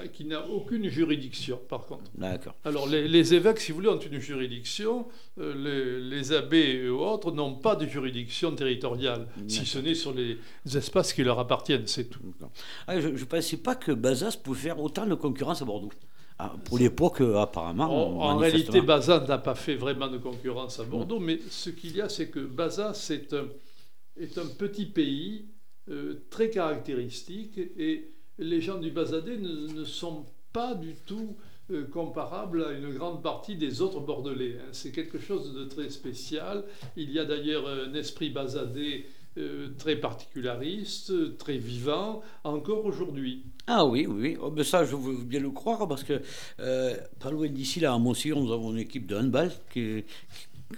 aucune juridiction, par contre. D'accord. Alors, les, évêques, si vous voulez, ont une juridiction. Euh, les, abbés et autres n'ont pas de juridiction territoriale, si ce n'est sur les espaces qui leur appartiennent, c'est tout. Ah, je ne pensais pas que Bazas pouvait faire autant de concurrence à Bordeaux. Ah, pour l'époque, apparemment. En, réalité, Bazas n'a pas fait vraiment de concurrence à Bordeaux, mais ce qu'il y a, c'est que Bazas est un, est un petit pays euh, très caractéristique et les gens du Bazadais ne, sont pas du tout euh, comparables à une grande partie des autres Bordelais. Hein. C'est quelque chose de très spécial. Il y a d'ailleurs un esprit Bazadais euh, très particulariste, très vivant, encore aujourd'hui. Ah oui, oui, oh, ben ça je veux bien le croire parce que pas loin d'ici, là à Montsillon, nous avons une équipe de handball qui,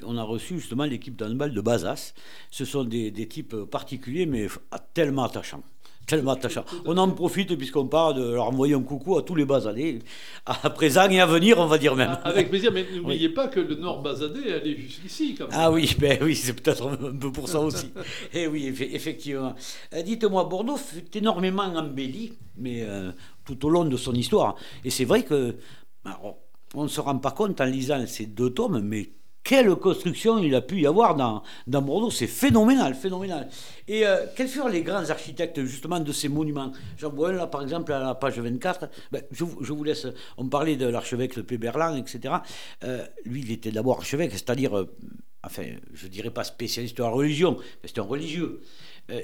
on a reçu justement l'équipe d'handball de Bazas. Ce sont des, types particuliers, mais tellement attachants. Tellement. On en profite puisqu'on parle de leur envoyer un coucou à tous les Bazadais, à présent et à venir, on va dire même. Ah, avec plaisir, mais n'oubliez pas que le Nord Bazadais allait jusqu'ici. Ah oui, ben oui, c'est peut-être un peu pour ça aussi. et eh oui, effectivement. Euh, dites-moi, Bordeaux fait énormément embelli, mais euh, tout au long de son histoire. Et c'est vrai que on ne se rend pas compte en lisant ces deux tomes, mais quelle construction il a pu y avoir dans, dans Bordeaux. C'est phénoménal, phénoménal. Et euh, quels furent les grands architectes justement de ces monuments? J'en vois un là par exemple à la page 24. Ben, je, je, vous laisse. On parlait de l'archevêque de Péberlan, etc. Euh, lui, il était d'abord archevêque, c'est-à-dire, euh, enfin, je dirais pas spécialiste de la religion, mais c'était un religieux.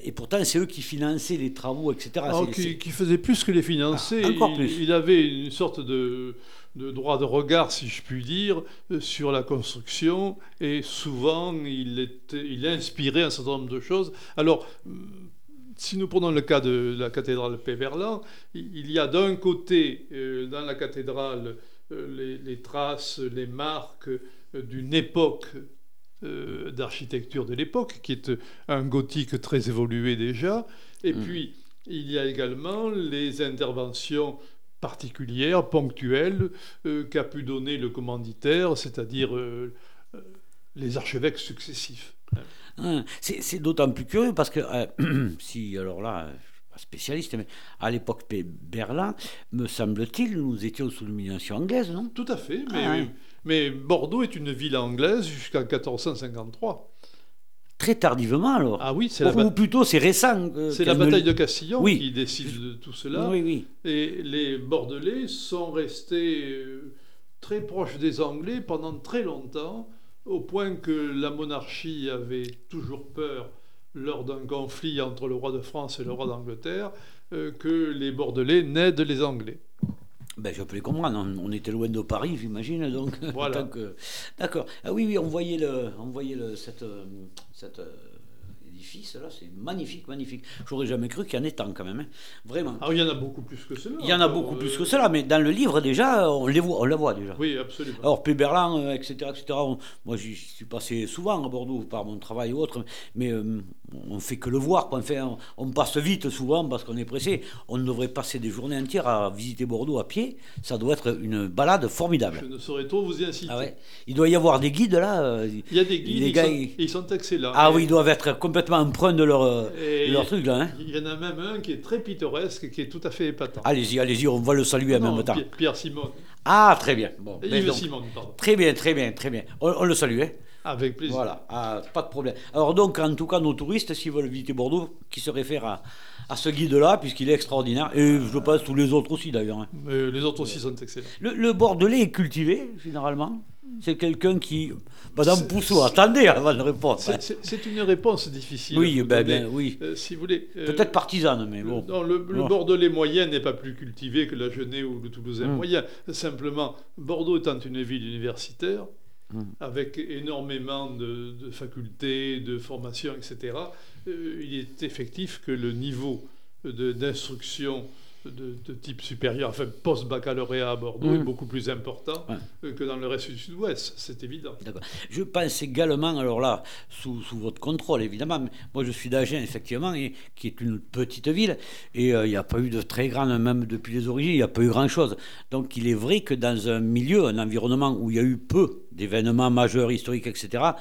Et pourtant, c'est eux qui finançaient les travaux, etc. Alors, qui, qui faisaient plus que les financer. Ah, encore plus. il avait une sorte de de droit de regard, si je puis dire, euh, sur la construction, et souvent il, était, il inspirait un certain nombre de choses. Alors, euh, si nous prenons le cas de la cathédrale Péverlan, il y a d'un côté, euh, dans la cathédrale, les, traces, les marques d'une époque d'architecture de l'époque, qui est un gothique très évolué déjà, et mm. puis il y a également les interventions particulière, ponctuelle, euh, qu'a pu donner le commanditaire, c'est-à-dire euh, euh, les archevêques successifs. C'est d'autant plus curieux parce que, si, alors là, pas spécialiste, mais à l'époque Berlin, me semble-t-il, nous étions sous domination anglaise, non? Tout à fait, mais, ah, mais Bordeaux est une ville anglaise jusqu'en 1453. Très tardivement alors. Ah oui, c'est la Ou plutôt c'est récent. c'est la bataille de Castillon qui décide de tout cela. Oui, oui. Et les Bordelais sont restés très proches des Anglais pendant très longtemps, au point que la monarchie avait toujours peur lors d'un conflit entre le roi de France et le roi d'Angleterre, euh, que les Bordelais n'aident les Anglais. Ben, je peux les comprendre. On, était loin de Paris, j'imagine. Donc, voilà. D'accord. Ah oui, oui, on voyait, le, on voyait le, cette, euh, cette euh, là, c'est magnifique, magnifique. J'aurais jamais cru qu'il y en ait tant quand même, hein. vraiment. Alors il y en a beaucoup plus que cela. Il y en a beaucoup plus que cela, mais dans le livre déjà, on les voit, on la voit déjà. Oui, absolument. Alors Péberlan, etc., euh, etc. moi, j'y suis passé souvent à Bordeaux par mon travail ou autre, mais euh, on fait que le voir. Quoi. Enfin, on, passe vite souvent parce qu'on est pressé. On devrait passer des journées entières à visiter Bordeaux à pied. Ça doit être une balade formidable. Je ne saurais trop vous y inciter. Ah il doit y avoir des guides là. Euh, il y a des guides. Les gars, ils, sont, excellents. Ah oui, ils doivent être complètement empreints de leur, euh, leur truc là. Hein. Il y en a même un qui est très pittoresque, qui est tout à fait épatant. Allez-y, allez-y, on va le saluer en même temps. Pierre, Simon. Ah, très bien. Bon, Yves Simon, pardon. Très bien, très bien, très bien. On, le salue. Hein. Avec plaisir. Voilà, ah, pas de problème. Alors donc, en tout cas, nos touristes, s'ils veulent visiter Bordeaux, qui se réfèrent à, à ce guide-là, puisqu'il est extraordinaire, et je pense tous les autres aussi d'ailleurs. Hein. les autres aussi sont excellents. Le, le Bordelais est cultivé, généralement c'est quelqu'un qui. Madame Pousseau, attendez avant de répondre. C'est une réponse difficile. Oui, ben, ben, oui. Euh, si vous voulez. Euh, Peut-être partisane, mais bon. Non, le, Bordelais moyen n'est pas plus cultivé que la Genève ou le Toulousain hum. moyen. Simplement, Bordeaux étant une ville universitaire, hum. avec énormément de, facultés, de formations, etc., euh, il est effectif que le niveau d'instruction de, type supérieur, enfin post-baccalauréat à Bordeaux, est mmh. beaucoup plus important que dans le reste du sud-ouest, c'est évident. Je pense également, alors là, sous, votre contrôle évidemment, moi je suis d'Agen effectivement, et, qui est une petite ville, et euh, il n'y a pas eu de très grande, même depuis les origines, il n'y a pas eu grand-chose. Donc il est vrai que dans un milieu, un environnement où il y a eu peu d'événements majeurs, historiques, etc.,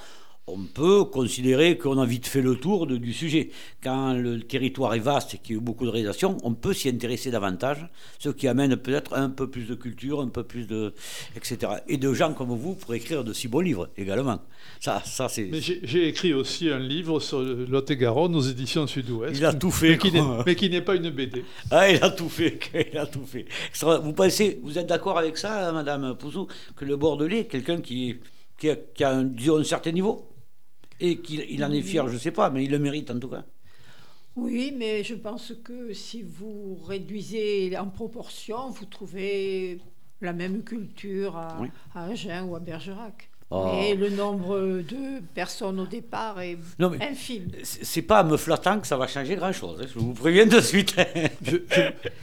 on peut considérer qu'on a vite fait le tour du sujet. Quand le territoire est vaste et qu'il y a eu beaucoup de réalisations, on peut s'y intéresser davantage, ce qui amène peut-être un peu plus de culture, un peu plus de. etc. Et de gens comme vous pour écrire de si beaux livres également. Ça, ça c'est. Mais j'ai écrit aussi un livre sur Lot-et-Garonne aux éditions Sud-Ouest. Il a tout fait. Mais qui n'est pas une BD. Ah, il a tout fait. Il a tout fait. Vous pensez, vous êtes d'accord avec ça, Madame Poussou, que le Bordelais est quelqu'un qui, qui, a, qui a un, disons, un certain niveau? Et qu'il en est fier, je ne sais pas, mais il le mérite en tout cas. Oui, mais je pense que si vous réduisez en proportion, vous trouvez la même culture à, Agen ou à Bergerac. Oh. Et le nombre de personnes au départ est non, mais infime. C'est pas me flattant que ça va changer grand-chose. Hein, je vous préviens de suite.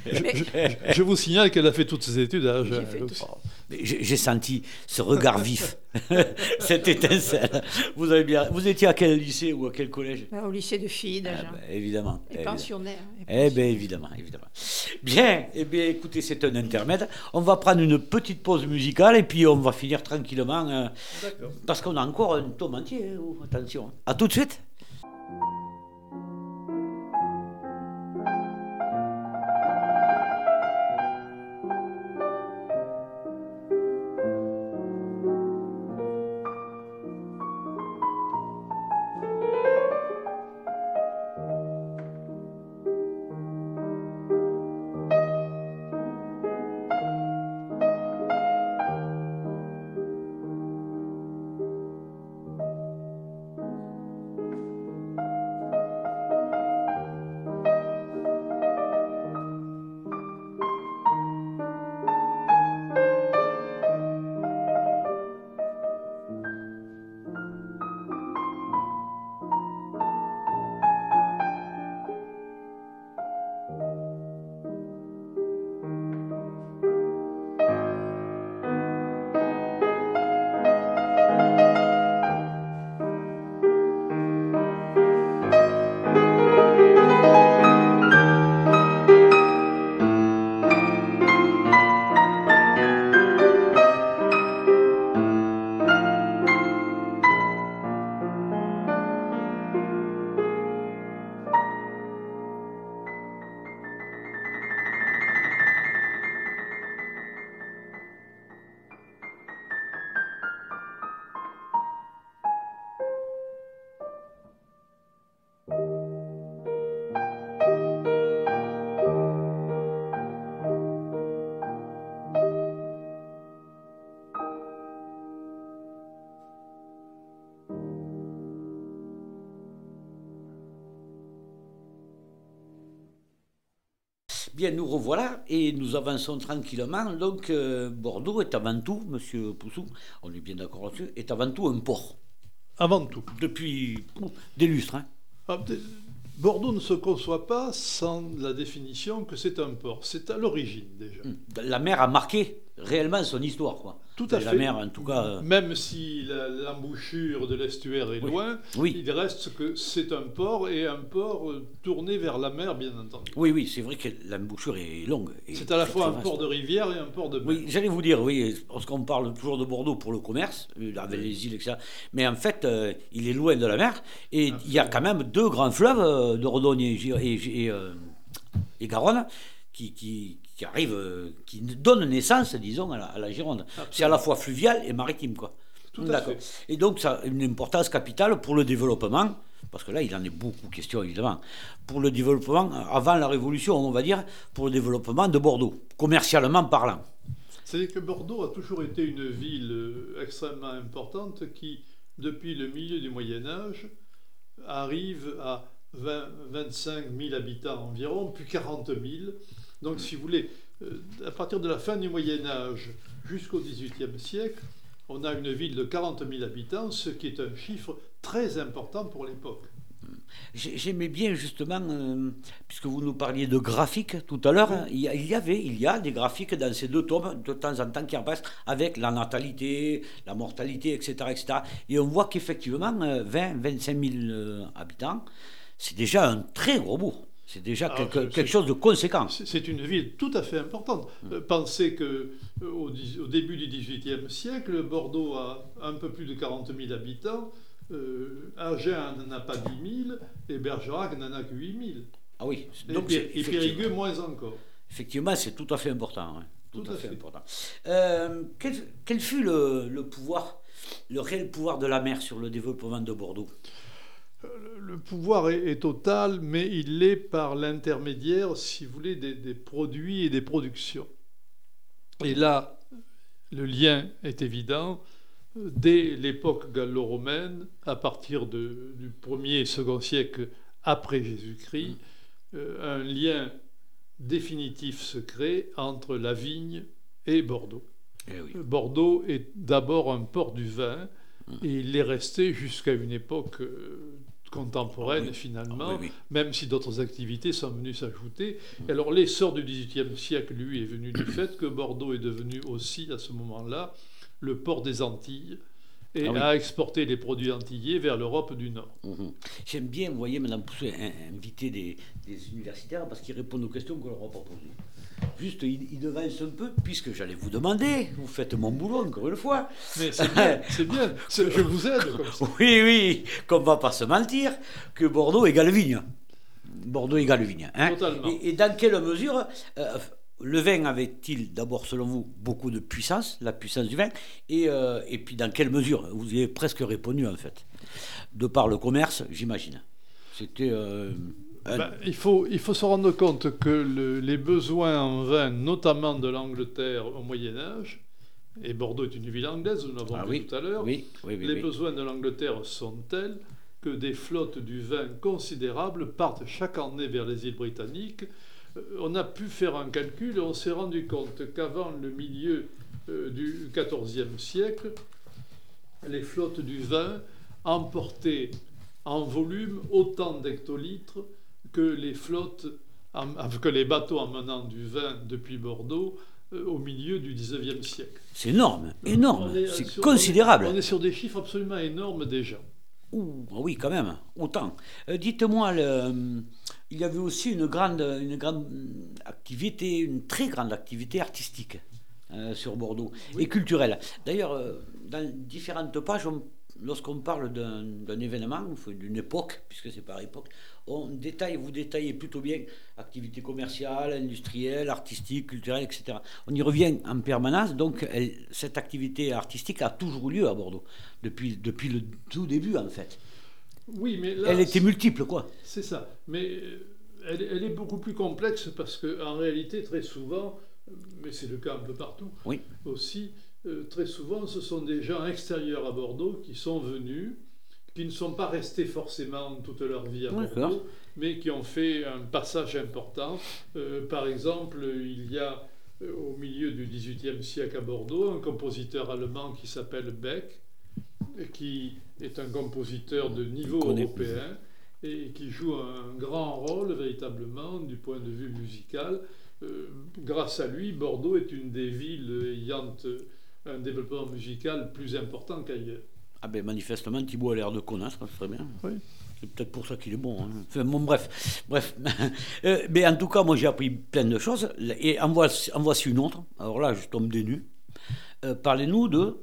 je, vous signale qu'elle a fait toutes ses études à Agen. J'ai senti ce regard vif, cette étincelle. Vous avez bien. Vous étiez à quel lycée ou à quel collège Au lycée de filles, déjà. Ah, bah, évidemment. Et pensionnaire. Eh bien, évidemment, évidemment. Bien, eh bien, écoutez, c'est un intermède. On va prendre une petite pause musicale et puis on va finir tranquillement. Euh, parce qu'on a encore un tome entier. Hein, attention. À tout de suite. Bien, nous revoilà et nous avançons tranquillement. Donc, euh, Bordeaux est avant tout, monsieur Poussou, on est bien d'accord là-dessus, est avant tout un port. Avant tout. Depuis des lustres. Hein. Ah, Bordeaux ne se conçoit pas sans la définition que c'est un port. C'est à l'origine déjà. Hum. La mer a marqué réellement son histoire. Quoi. Tout à la fait. mer, en tout cas. euh, Même si l'embouchure de l'estuaire est Oui. loin, Oui. il reste que c'est un port et un port euh, tourné vers la mer, bien entendu. Oui, oui, c'est vrai que l'embouchure est longue. C'est à la fois un vaste. port de rivière et un port de mer. Oui, j'allais vous dire, oui, parce qu'on parle toujours de Bordeaux pour le commerce, avec les îles, etc. Mais en fait, euh, il est loin de la mer, et il y a quand même deux grands fleuves, euh, de Dordogne et, et- et, euh, et Garonne, qui, qui, qui arrivent, euh, qui donnent naissance, disons, à la, à la Gironde. C'est à la fois fluvial et maritime, quoi. Tout à D'accord. Et donc, ça a une importance capitale pour le développement, parce que là, il en est beaucoup question, évidemment, pour le développement, euh, avant la Révolution, on va dire, pour le développement de Bordeaux, commercialement parlant. C'est que Bordeaux a toujours été une ville euh, extrêmement importante qui, depuis le milieu du Moyen Âge, arrive à 20, 25 000 habitants environ, puis 40 000. Donc, si vous voulez, euh, à partir de la fin du Moyen Âge jusqu'au XVIIIe siècle, on a une ville de 40 000 habitants, ce qui est un chiffre très important pour l'époque. J'ai- J'aimais bien justement, euh, puisque vous nous parliez de graphiques tout à l'heure, hein, il, y avait, il y a des graphiques dans ces deux tomes de temps en temps qui apparaissent avec la natalité, la mortalité, etc. etc. Et on voit qu'effectivement, euh, 20, 25 000 euh, habitants, c'est déjà un très gros bourg. C'est déjà quelque, chose de conséquent. C'est une ville tout à fait importante. Euh, Pensez que euh, au, début du XVIIIe siècle, Bordeaux a un peu plus de 40 000 habitants, euh, Agen n'en a pas 10 000 et Bergerac n'en a que 8 000. Ah oui, Et, donc et effectivement- Périgueux moins encore. Effectivement, c'est tout à fait important. ouais. Tout, Tout à, fait, fait. important. Euh, quel, quel fut le, le pouvoir, le réel pouvoir de la mer sur le développement de Bordeaux? Le pouvoir est, est total, mais il l'est par l'intermédiaire, si vous voulez, des, des produits et des productions. Et là, le lien est évident. Dès l'époque gallo-romaine, à partir de- du 1er et 2 siècle après Jésus-Christ, euh, un lien définitif se crée entre la vigne et Bordeaux. Eh oui. Bordeaux est d'abord un port du vin et il est resté jusqu'à une époque euh, contemporaine Ah oui. finalement, Ah oui, oui. même si d'autres activités sont venues s'ajouter. Et alors l'essor du XVIIIe siècle, lui, est venu du fait que Bordeaux est devenu aussi à ce moment-là le port des Antilles et Ah a exporté les produits antillais vers l'Europe du Nord. Mhm. J'aime bien, vous voyez, Madame Poussou, in- inviter des, des universitaires parce qu'ils répondent aux questions qu'on leur a pas posées. Juste, ils devancent un peu, puisque j'allais vous demander, vous faites mon boulot encore une fois. Mais c'est bien, c'est bien, je vous aide comme ça. Oui, oui, qu'on va pas se mentir, que Bordeaux égale vigne. Bordeaux égale vigne. hein. Totalement. Et, et dans quelle mesure euh, le vin avait-il d'abord, selon vous, beaucoup de puissance, la puissance du vin, et, euh, et puis dans quelle mesure? Vous y avez presque répondu en fait. De par le commerce, j'imagine. C'était. euh, Ben, il, faut, il faut se rendre compte que le- les besoins en vin, notamment de l'Angleterre au Moyen Âge, et Bordeaux est une ville anglaise, nous l'avons Ah vu oui, tout à l'heure, oui, oui, oui. les besoins de l'Angleterre sont tels que des flottes du vin considérables partent chaque année vers les îles britanniques. Euh, On a pu faire un calcul et on s'est rendu compte qu'avant le milieu euh, du XIVe siècle, les flottes du vin emportaient en volume autant d'hectolitres que les flottes, que les bateaux emmenant du vin depuis Bordeaux euh, au milieu du XIXe siècle. C'est énorme, énorme, On est c'est considérable. On est sur des chiffres absolument énormes déjà. Ouh, ah oui, quand même, autant. Euh, Dites-moi, il y avait aussi une grande, une grande activité, une très grande activité artistique euh, sur Bordeaux et culturelle. D'ailleurs, euh, dans différentes pages, on- lorsqu'on parle d'un événement, d'une époque, puisque c'est par époque, on détaille, vous détaillez plutôt bien activité commerciale, industrielle, artistique, culturelle, etc. On y revient en permanence, donc elle- cette activité artistique a toujours lieu à Bordeaux, depuis, depuis le tout début en fait. Oui, mais là, Elle était multiple, quoi. c'est ça. Mais euh, elle, elle est beaucoup plus complexe parce qu'en réalité, très souvent, euh, mais c'est le cas un peu partout Oui. aussi, euh, très souvent, ce sont des gens extérieurs à Bordeaux qui sont venus, qui ne sont pas restés forcément toute leur vie à Bordeaux, mais qui ont fait un passage important. Euh, par exemple, il y a euh, au milieu du XVIIIe siècle à Bordeaux un compositeur allemand qui s'appelle Beck, qui est un compositeur de niveau européen et qui joue un grand rôle véritablement du point de vue musical. Euh, grâce à lui, Bordeaux est une des villes ayant un développement musical plus important qu'ailleurs. Ah ben manifestement, Thibault a l'air de connaître, c'est très bien. C'est peut-être pour ça qu'il est bon. Hein. Enfin, bon, bref. bref. Euh, mais en tout cas, moi j'ai appris plein de choses. Et en voici, en voici une autre. Alors là, je tombe des nues. Euh, parlez-nous de,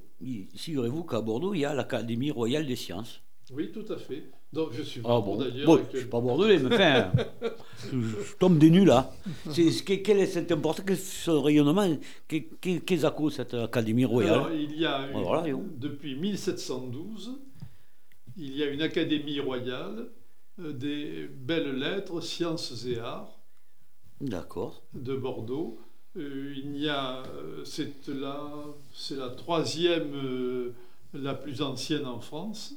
figurez-vous qu'à Bordeaux, il y a l'Académie royale des sciences. Oui, tout à fait. Donc je suis ah bon, d'ailleurs. Bon, je suis pas bordelais, mais enfin, je, tombe des nues là. quel est cet important, ce rayonnement Qu'est-ce que cette Académie royale Alors, il y a depuis 1712, il y a une Académie royale euh, des belles lettres, sciences et arts. D'accord. De Bordeaux. Euh, il y a, euh, c'est la, c'est la troisième, la plus ancienne en France.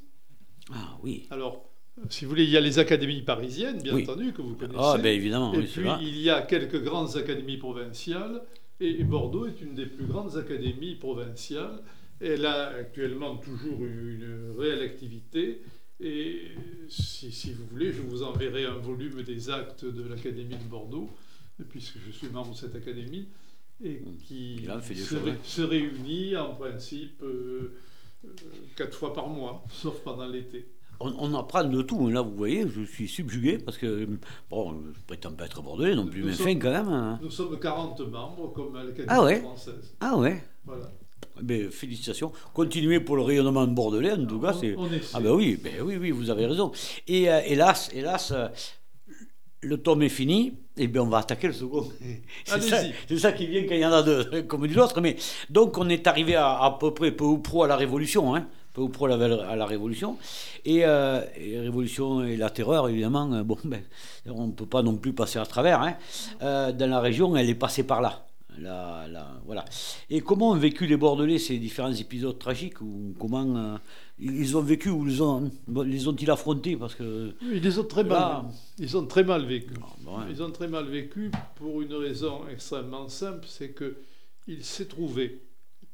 Ah oui. Alors, si vous voulez, il y a les académies parisiennes, bien entendu, que vous connaissez. Ah, bien évidemment. Et puis, il y a quelques grandes académies provinciales. Et Bordeaux est une des plus grandes académies provinciales. Elle a actuellement toujours une réelle activité. Et si, si, vous voulez, je vous enverrai un volume des actes de l'Académie de Bordeaux, puisque je suis membre de cette académie, et mmh. qui se, réunit en principe. Euh, quatre fois par mois, sauf pendant l'été. On, apprend de tout. Là, vous voyez, je suis subjugué parce que, bon, je prétends pas être bordelais non plus, mais fin quand même. Hein. Nous sommes 40 membres, comme à l'Académie ah ouais? française. Ah ouais? Voilà. Ben, félicitations. Continuez pour le rayonnement bordelais, en tout cas. C'est... Ah ben oui, ben oui, oui, vous avez raison. Et euh, hélas, hélas, euh, le tome est fini, et bien on va attaquer le second. c'est, ça, qui vient quand il y en a deux, comme dit l'autre. Mais donc on est arrivé à, à peu près peu ou pro à la Révolution, hein, peu ou pro à la, Révolution. Et, euh, et, Révolution et la terreur, évidemment, euh, bon, ben, on ne peut pas non plus passer à travers. Hein. Euh, dans la région, elle est passée par là. La, voilà. Et comment ont vécu les Bordelais ces différents épisodes tragiques ou comment euh, ils ont vécu ou les ont, les ont-ils affrontés parce que ils les ont très mal. Ils ont très mal vécu. Ah, ils ont très mal vécu pour une raison extrêmement simple, c'est que il s'est trouvé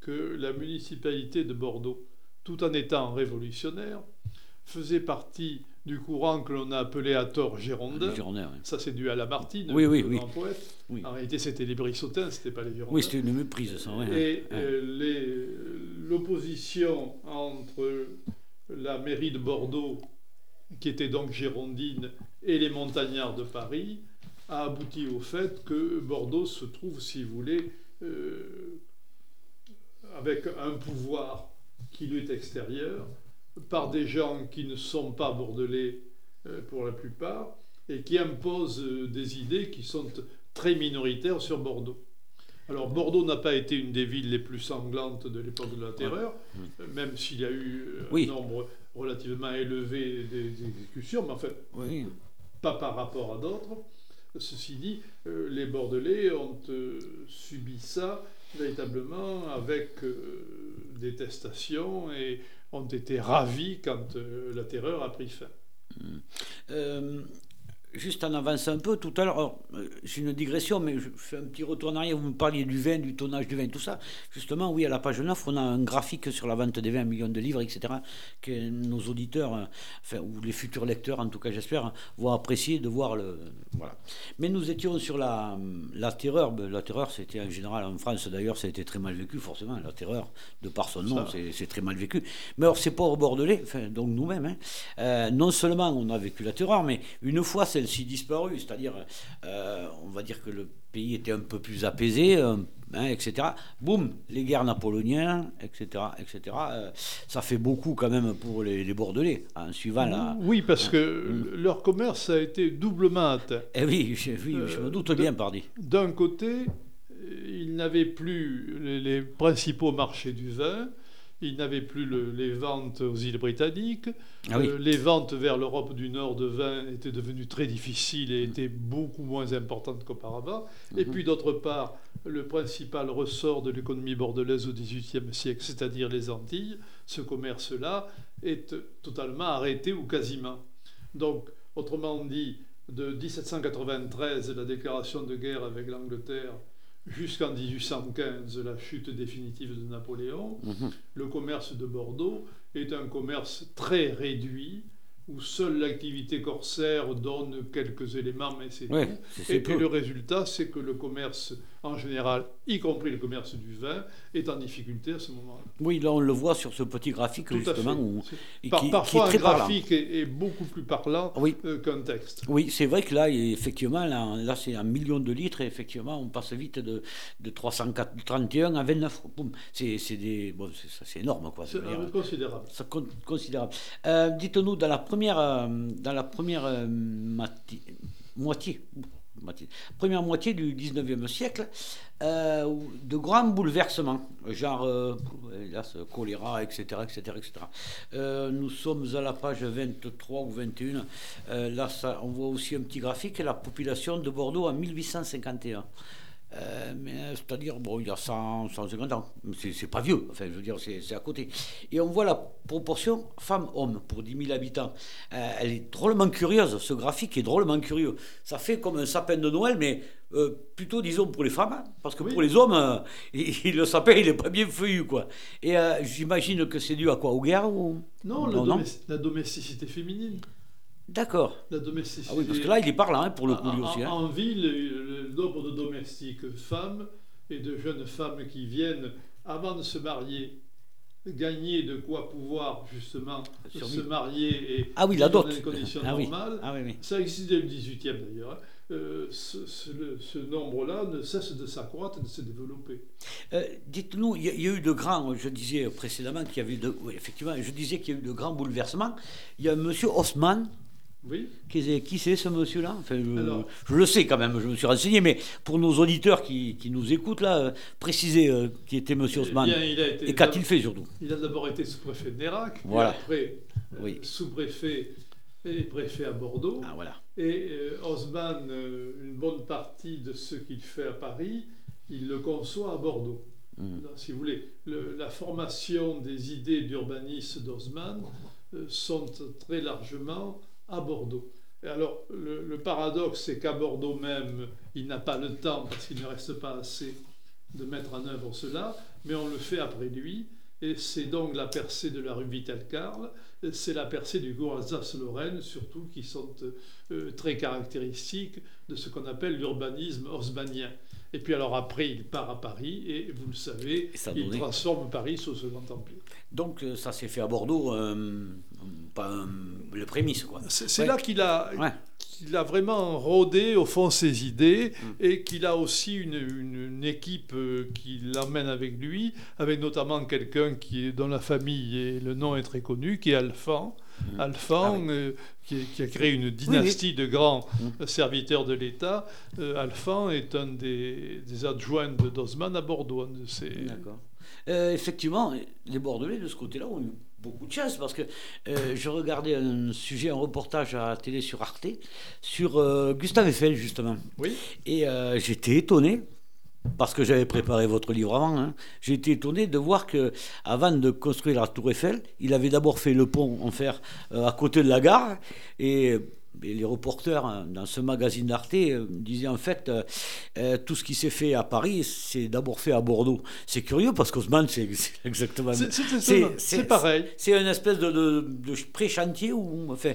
que la municipalité de Bordeaux, tout en étant révolutionnaire, faisait partie du courant que l'on a appelé à tort Girondin. Ça, c'est dû à Lamartine, oui, oui, oui. poète. En réalité, c'était les Brissotins, c'était pas les Girondins. Oui, c'était une méprise, ça. Et euh, l'opposition entre la mairie de Bordeaux, qui était donc girondine, et les montagnards de Paris, a abouti au fait que Bordeaux se trouve, si vous voulez, euh, avec un pouvoir qui lui est extérieur, par des gens qui ne sont pas bordelais euh, pour la plupart et qui imposent euh, des idées qui sont très minoritaires sur Bordeaux. Alors Bordeaux n'a pas été une des villes les plus sanglantes de l'époque de la terreur, euh, même s'il y a eu un nombre relativement élevé d'exécutions, mais en fait, pas par rapport à d'autres. Ceci dit, les Bordelais ont subi ça véritablement avec détestation et ont été ravis quand euh, la terreur a pris fin. Euh, juste en avançant un peu, tout à l'heure, c'est une digression, mais je fais un petit retour en arrière. Vous me parliez du vin, du tonnage du vin, tout ça. Justement, oui, à la page 9, on a un graphique sur la vente des 20 millions de livres, etc., que nos auditeurs, euh, enfin, ou les futurs lecteurs, en tout cas, j'espère, vont apprécier de voir le. Voilà. Mais nous étions sur la, la terreur. Ben, la terreur, c'était en général, en France d'ailleurs, ça a été très mal vécu, forcément. La terreur, de par son nom, c'est très mal vécu. Mais alors, c'est pas au Bordelais, enfin, donc nous-mêmes, hein, euh, non seulement on a vécu la terreur, mais une fois celle-ci disparue, c'est-à-dire, euh, on va dire que le pays était un peu plus apaisé, euh, hein, etc. Boum, les guerres napoléoniennes, etc., etc. Euh, ça fait beaucoup quand même pour les, Bordelais, en hein, suivant la. Oui, parce que hein. leur commerce a été doublement atteint. Eh oui, je, oui, je me doute bien, pardi. D'un côté, ils n'avaient plus les, principaux marchés du vin. Ils n'avaient plus les ventes aux îles britanniques. Ah euh, les ventes vers l'Europe du Nord de vin étaient devenues très difficiles et étaient beaucoup moins importantes qu'auparavant. Et mhm. puis d'autre part, le principal ressort de l'économie bordelaise au XVIIIe siècle, c'est-à-dire les Antilles, ce commerce-là est totalement arrêté ou quasiment. Donc, autrement dit, de 1793, la déclaration de guerre avec l'Angleterre, jusqu'en 1815, la chute définitive de Napoléon, Mhm. le commerce de Bordeaux est un commerce très réduit, où seule l'activité corsaire donne quelques éléments, mais c'est Ouais, tout. Et peu. le résultat, c'est que le commerce, en général, y compris le commerce du vin, est en difficulté à ce moment-là. Oui, là on le voit sur ce petit graphique Tout justement où, C'est- et Par- qui, qui est parfois, très un graphique est, est beaucoup plus parlant Oui. euh, qu'un texte. Oui, c'est vrai que là, effectivement, là, là, c'est un million de litres et effectivement, on passe vite de, de 331 à 29. Boum. C'est bon, ça, énorme, quoi. C'est Ça considérable. c'est con- considérable. Euh, Dites-nous, dans la première, euh, dans la première moitié, première moitié du 19e siècle, euh, de grands bouleversements, genre euh, choléra, etc. etc., etc. Nous sommes à la page 23 ou 21. Euh, là, on voit aussi un petit graphique, la population de Bordeaux en 1851. Euh, mais euh, c'est-à-dire, bon, il y a 100, 150 ans. C'est, pas vieux, enfin, je veux dire, c'est, à côté. Et on voit la proportion femmes-hommes pour 10 000 habitants. Euh, elle est drôlement curieuse, ce graphique est drôlement curieux. Ça fait comme un sapin de Noël, mais euh, plutôt, disons, pour les femmes, hein, parce que Oui. pour les hommes, il- le sapin, il est pas bien feuillu, quoi. Et j'imagine que c'est dû à quoi? Aux guerres ou... Non, la domesticité féminine. D'accord. La domesticité. Ah oui, parce que là, il est parlant, hein, pour le coup, en, aussi. hein. en ville, le nombre de domestiques femmes et de jeunes femmes qui viennent, avant de se marier, gagner de quoi pouvoir justement se marier et Ah oui, la dans des conditions Ah oui. normales. Ah oui. Ça existe dès le 18e d'ailleurs. hein. Euh, ce ce- le- ce nombre-là ne cesse de s'accroître et de se développer. Euh, Dites-nous, il y, y a eu de grands, je disais précédemment qu'il y avait de, oui, effectivement, je disais qu'il y a eu de grands bouleversements. Il y a un monsieur Haussmann, Oui qui, est- qui c'est ce monsieur-là? Enfin, je, le sais quand même, je me suis renseigné, mais pour nos auditeurs qui, qui nous écoutent là, euh, précisez euh, qui était monsieur Eh Haussmann. bien, été Et qu'a-t-il fait surtout? Il a d'abord été sous-préfet de Nérac, Voilà. puis après euh, Oui. sous-préfet et préfet à Bordeaux. Ah voilà. Et Haussmann, une bonne partie de ce qu'il fait à Paris, il le conçoit à Bordeaux. Mm. Là, Si vous voulez, le- la formation des idées d'urbanisme d'Haussmann sont très largement à Bordeaux. Et alors, le, le paradoxe, c'est qu'à Bordeaux même, il n'a pas le temps, parce qu'il ne reste pas assez, de mettre en œuvre cela, mais on le fait après lui. Et c'est donc la percée de la rue Vitel-Carle, c'est la percée du cours Alsace-Lorraine, surtout, qui sont euh, très caractéristiques de ce qu'on appelle l'urbanisme haussmannien. Et puis alors après, il part à Paris, et vous le savez, il transforme Paris sous Second Empire. Donc euh, ça s'est fait à Bordeaux, euh, pas un- le prémisse quoi. C'est c'est Ouais. là qu'il a, Ouais. qu'il a vraiment rodé au fond ses idées Mm. et qu'il a aussi une, une- une équipe euh, qui l'emmène avec lui, avec notamment quelqu'un qui est dans la famille et le nom est très connu, qui est Alphand. Mm. Alphand, Ah oui. euh, qui, a créé une dynastie de grands Mm. serviteurs de l'État. Euh, Alphand est un des, des adjoints de Dosman à Bordeaux. D'accord. Euh, effectivement, les Bordelais de ce côté-là ont eu beaucoup de chance parce que euh, je regardais un sujet, un reportage à la télé sur Arte sur euh, Gustave Eiffel justement. Oui. Et euh, j'étais étonné, parce que j'avais préparé votre livre avant, hein, j'ai été étonné de voir que avant de construire la tour Eiffel, il avait d'abord fait le pont en fer à côté de la gare. Et les reporters hein, dans ce magazine d'Arte euh, disaient en fait euh, euh, tout ce qui s'est fait à Paris, c'est d'abord fait à Bordeaux. C'est curieux parce qu'Haussmann, c'est exactement. C'est- pareil. C'est une espèce de, de- de pré-chantier ou. Enfin,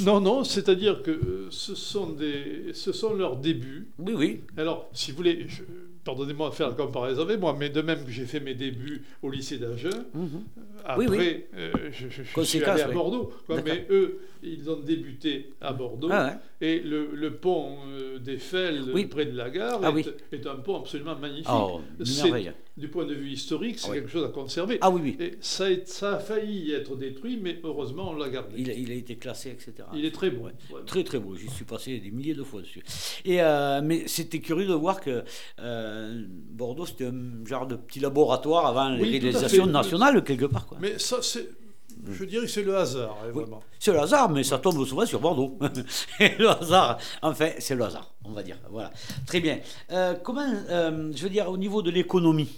Non, non, c'est-à-dire que ce sont, des, ce sont leurs débuts. oui, oui. Alors, si vous voulez, je- pardonnez-moi de faire la comparaison avec moi, mais de même que j'ai fait mes débuts au lycée d'Agen, Mhm. après, Oui, oui. euh, je, je- je suis allé à. Bordeaux. quoi, mais eux, ils ont débuté à Bordeaux. Ah ouais. Et le, le pont euh, d'Eiffel, Oui. près de la gare, Ah est, un pont absolument magnifique. Oh, une C'est- merveille. Du point de vue historique, c'est Ah oui. quelque chose à conserver. Ah oui, oui. Et ça, a- ça a failli être détruit, mais heureusement, on l'a gardé. Il, a- il a été classé, etc. Il est très beau. Ouais. Très très beau, j'y suis passé des milliers de fois dessus. Et, euh, mais c'était curieux de voir que euh, Bordeaux, c'était un genre de petit laboratoire avant les Oui, à réalisations nationales, quelque part. Quoi. Mais ça, c'est, je dirais que c'est le hasard, hein, Oui. vraiment. C'est le hasard, mais ça tombe souvent sur Bordeaux. Le hasard, enfin, c'est le hasard, on va dire. Voilà. Très bien. Euh, comment, euh, je veux dire, au niveau de l'économie,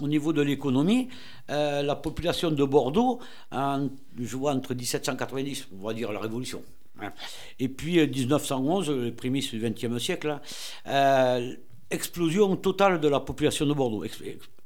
au niveau de l'économie, euh, la population de Bordeaux, je vois entre 1790, on va dire la Révolution, hein, et puis 1911, les prémices du XXe siècle, explosion totale de la population de Bordeaux.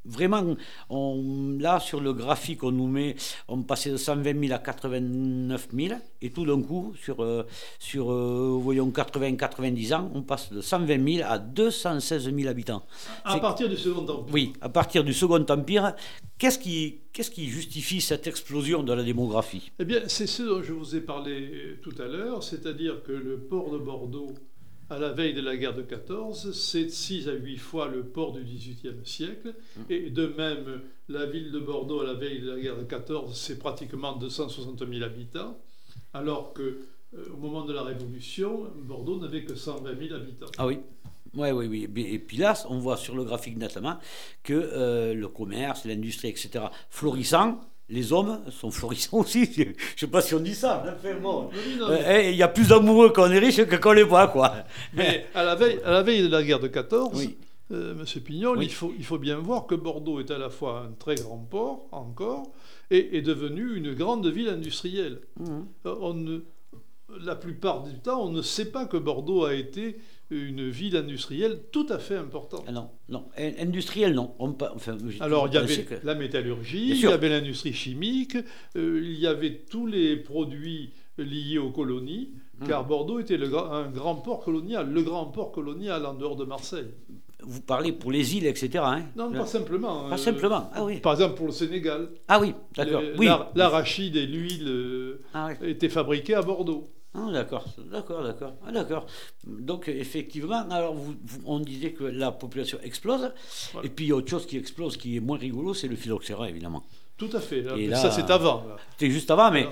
Vraiment, on, là, sur le graphique, on nous met, on passait de 120 000 à 89 000, et tout d'un coup, sur, euh, sur euh, voyons, 80-90 ans, on passe de 120 000 à 216 000 habitants. À partir du Second Empire Oui, à partir du Second Empire. Qu'est-ce qui, qu'est-ce qui justifie cette explosion de la démographie? Eh bien, c'est ce dont je vous ai parlé tout à l'heure, c'est-à-dire que le port de Bordeaux à la veille de la guerre de 14, c'est 6 à 8 fois le port du XVIIIe siècle. Mm. Et de même, la ville de Bordeaux, à la veille de la guerre de 14, c'est pratiquement 260 000 habitants, alors que euh, au moment de la Révolution, Bordeaux n'avait que 120 000 habitants. Ah oui oui, oui, oui. Et puis là, on voit sur le graphique notamment que euh, le commerce, l'industrie, etc., florissant, les hommes sont florissants aussi. Je ne sais pas si on dit ça. Euh, eh, il y a plus d'amoureux quand on est riche que quand on les voit, quoi. Mais à la veille, à la veille de la guerre de 14, euh, Monsieur Pignol, il, faut, il faut bien voir que Bordeaux est à la fois un très grand port encore et est devenu une grande ville industrielle. Mmh. Euh, la plupart du temps, on ne sait pas que Bordeaux a été une ville industrielle tout à fait importante. Ah non, non, industrielle non. Alors il y avait la métallurgie, il y avait l'industrie chimique, euh, il y avait tous les produits liés aux colonies, hum. car Bordeaux était le, un grand port colonial, le grand port colonial en dehors de Marseille. Vous parlez pour les îles, etc. Hein non, pas simplement. Pas euh, simplement, ah oui. Par exemple pour le Sénégal. Ah oui, d'accord. Oui. L'arachide et l'huile euh, ah étaient fabriqués à Bordeaux. Ah, d'accord, d'accord, d'accord. Ah, d'accord. Donc, effectivement, alors vous, on disait que la population explose. Et puis, il y a autre chose qui explose, qui est moins rigolo, c'est le phylloxéra, évidemment. Tout à fait. Et ça, c'est avant. C'était juste avant, mais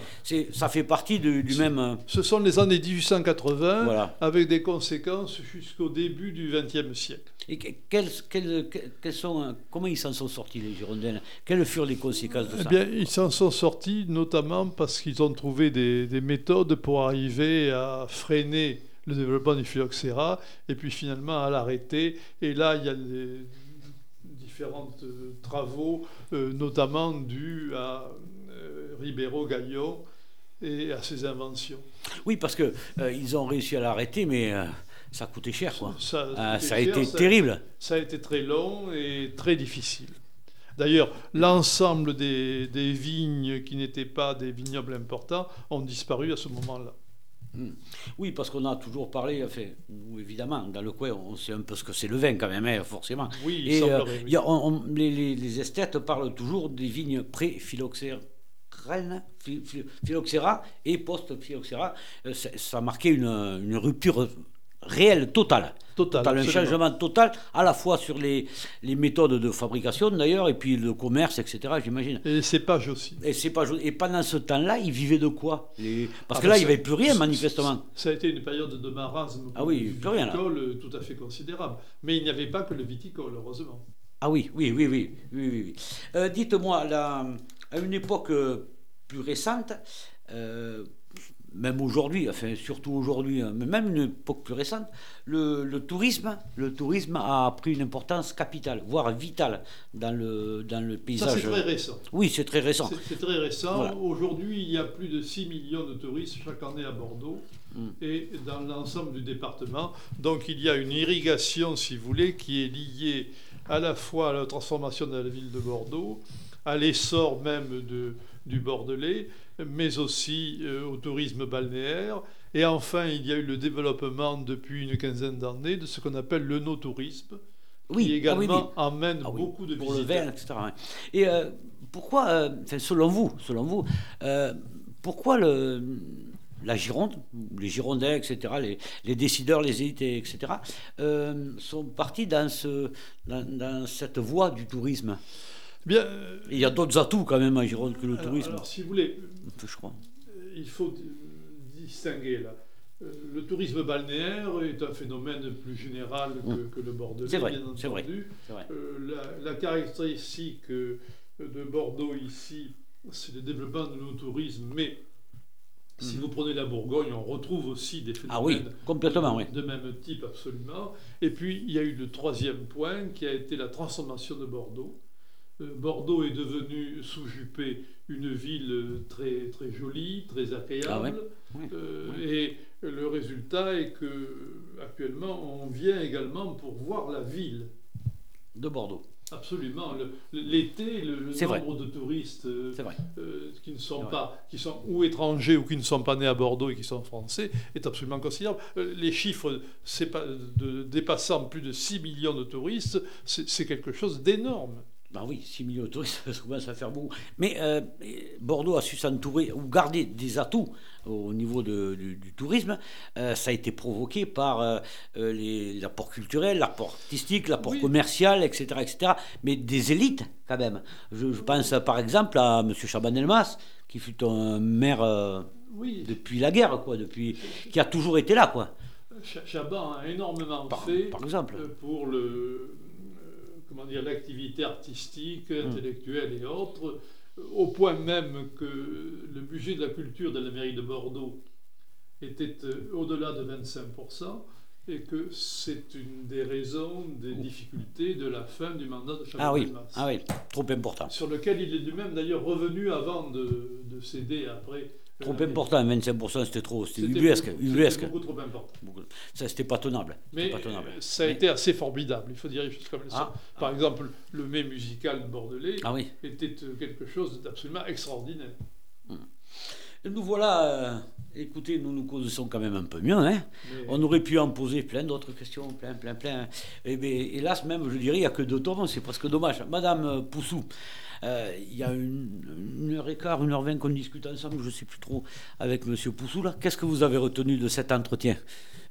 ça fait partie du même. Euh, Ce sont les années 1880, avec des conséquences jusqu'au début du XXe siècle. Et sont, euh, comment ils s'en sont sortis, les Girondins? Quelles furent les conséquences de ça? Eh bien, ils s'en sont sortis notamment parce qu'ils ont trouvé des, des, méthodes pour arriver à freiner le développement du phylloxéra et puis finalement à l'arrêter. Et là, il y a différents euh, travaux, euh, notamment dus à euh, Ribeiro Gallon et à ses inventions. Oui, parce qu'ils ils ont réussi à l'arrêter, mais ça coûtait cher. Quoi. Ça, a, été terrible. Ça a été très long et très difficile. D'ailleurs, l'ensemble des, des, vignes qui n'étaient pas des vignobles importants ont disparu à ce moment-là. Hmm. Oui, parce qu'on a toujours parlé, enfin, évidemment, dans le coin, on sait un peu ce que c'est le vin quand même, hein, forcément. Oui, Et, euh, y a, les, les, esthètes parlent toujours des vignes pré-phylloxéra et post-phylloxéra. Euh, ça, a marqué une, une rupture réel, total. Total, un changement total, à la fois sur les, les méthodes de fabrication d'ailleurs, et puis le commerce, etc., j'imagine. Et les cépages aussi. Et, cépages, et pendant ce temps-là, ils vivaient de quoi? Parce ah que là, ben il n'y avait plus rien, manifestement. Ça a été une période de marasme ah oui, plus rien, euh, tout à fait considérable. Mais il n'y avait pas que le viticole, heureusement. Ah oui, oui, oui, oui. oui, oui, euh, Dites-moi, à une époque euh, plus récente, même aujourd'hui, enfin surtout aujourd'hui, hein, mais même une époque plus récente, le, tourisme, le tourisme a pris une importance capitale, voire vitale dans le, dans le paysage. Ça, c'est très récent. Oui, c'est très récent. C'est très récent. Aujourd'hui, il y a plus de 6 millions de touristes chaque année à Bordeaux hmm. et dans l'ensemble du département. Donc il y a une irrigation, si vous voulez, qui est liée à la fois à la transformation de la ville de Bordeaux, à l'essor même de, du Bordelais, mais aussi euh, au tourisme balnéaire. Et enfin, il y a eu le développement depuis une quinzaine d'années de ce qu'on appelle le no-tourisme, qui ah également amène ah beaucoup de pour visiteurs. Le etc. Et euh, pourquoi, euh, selon vous, selon vous pourquoi le, la Gironde, les Girondins, etc., les, les décideurs, les élites, etc., sont partis dans, ce, dans cette voie du tourisme? Bien, il y a d'autres atouts quand même en Gironde que le tourisme. Alors, si vous voulez, je crois. Euh, il faut distinguer là. Euh, le tourisme balnéaire est un phénomène plus général que, mm. que le Bordelais, vrai, bien entendu. Vrai, euh, la, caractéristique de Bordeaux ici, c'est le développement de nos tourismes, mais si mm. vous prenez la Bourgogne, on retrouve aussi des phénomènes ah oui, complètement, de, de, même type absolument. Et puis il y a eu le troisième point qui a été la transformation de Bordeaux Bordeaux est devenu sous Juppé une ville très, très jolie, très agréable. Ah et le résultat est que actuellement on vient également pour voir la ville de Bordeaux. Absolument. L'été, le, nombre de touristes euh, euh, qui ne sont pas, qui sont ou étrangers ou qui ne sont pas nés à Bordeaux et qui sont français est absolument considérable. Euh, les chiffres de, dépassant plus de 6 millions de touristes, c'est quelque chose d'énorme. Ben oui, 6 millions de touristes, ça commence à faire beaucoup. Mais Bordeaux a su s'entourer ou garder des atouts au niveau du, tourisme, euh, ça a été provoqué par euh, euh, l'apport culturel, l'apport artistique, l'apport commercial, etc., etc., mais des élites quand même. Je, pense par exemple à M. Chaban-Elmas, qui fut un maire depuis la guerre, quoi, depuis, qui a toujours été là. Quoi. Chaban a énormément fait par exemple. pour le, comment dire, l'activité artistique, hum. intellectuelle et autres au point même que le budget de la culture de la mairie de Bordeaux était euh, au-delà de 25%, et que c'est une des raisons des difficultés de la fin du mandat de Chaban ah oui, ah oui, trop important. Sur lequel il est lui-même d'ailleurs revenu avant de, de céder après Trop important, 25% c'était trop, c'était ubuesque. C'était beaucoup trop important. Ça, c'était pas tenable. Mais ça a été assez formidable, il faut dire les choses comme ça. Ah. Par exemple, le mets musical bordelais ah était euh, quelque chose d'absolument extraordinaire. Hmm. Nous voilà, euh, écoutez, nous nous connaissons quand même un peu mieux. Hein On aurait pu en poser plein d'autres questions, plein, plein, plein. Et eh bien, hélas, même, je dirais, il n'y a que deux tours, c'est presque dommage. Madame Poussou, euh, il y a une, heure et quart, une heure vingt qu'on discute ensemble, je ne sais plus trop, avec M. Poussou. Qu'est-ce que vous avez retenu de cet entretien?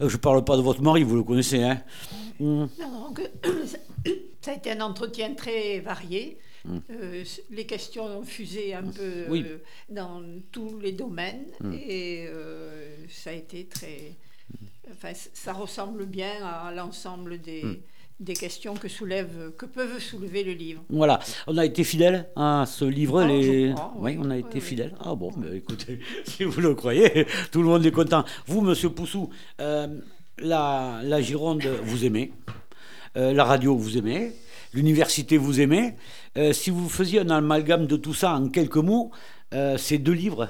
Euh, Je ne parle pas de votre mari, vous le connaissez. Hein hmm. ça a été un entretien très varié. Euh, les questions ont fusé un peu dans tous les domaines hmm. et ça a été très. Enfin, ça ressemble bien à l'ensemble des des questions que, soulève, que peuvent soulever le livre. Voilà, on a été fidèle à ce livre. Ah, les... oui. on a été fidèle. Ah bon, mais écoutez, si vous le croyez, tout le monde est content. Vous, monsieur Poussou, euh, la, la, Gironde, vous aimez. Euh, la radio, vous aimez. L'université, vous aimez. Euh, si vous faisiez un amalgame de tout ça en quelques mots, ces deux livres,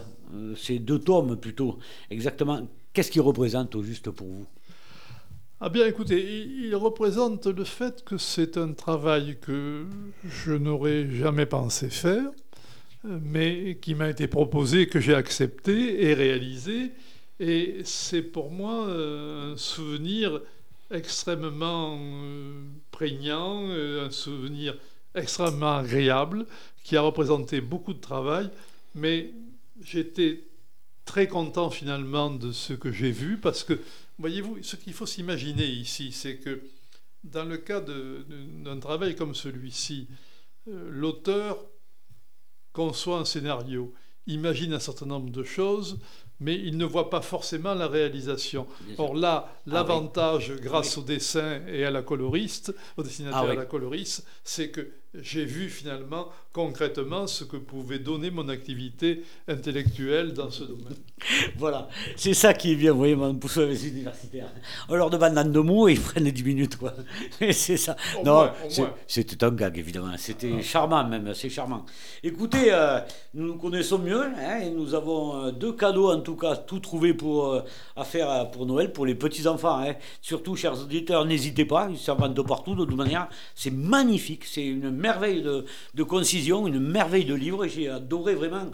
ces deux tomes plutôt, exactement, qu'est-ce qu'ils représentent au juste pour vous? Ah bien écoutez, il représente le fait que c'est un travail que je n'aurais jamais pensé faire, mais qui m'a été proposé, que j'ai accepté et réalisé. Et c'est pour moi euh, un souvenir extrêmement euh, prégnant, euh, un souvenir extrêmement agréable, qui a représenté beaucoup de travail, mais j'étais très content finalement de ce que j'ai vu, parce que Voyez-vous, ce qu'il faut s'imaginer ici, c'est que dans le cas d'un travail comme celui-ci, euh, l'auteur conçoit un scénario, imagine un certain nombre de choses, mais il ne voit pas forcément la réalisation. Or là, ah l'avantage, grâce au dessin et à la coloriste, au dessinateur ah et à la coloriste, c'est que j'ai vu finalement concrètement ce que pouvait donner mon activité intellectuelle dans ce domaine. voilà, c'est ça qui est bien, vous voyez, mon pousseur les universitaires. On leur demande en deux mots et ils prennent 10 minutes, quoi. c'est ça. non, c'était un gag, évidemment. C'était ah. charmant, même, c'est charmant. Écoutez, euh, nous nous connaissons mieux, hein, et nous avons euh, deux cadeaux, en tout cas, tout trouvé pour, euh, à faire pour Noël, pour les petits-enfants. Hein. Surtout, chers auditeurs, n'hésitez pas, ils servent de partout, de toute manière. C'est magnifique, c'est une merveille de, concision, une merveille de livre. J'ai adoré vraiment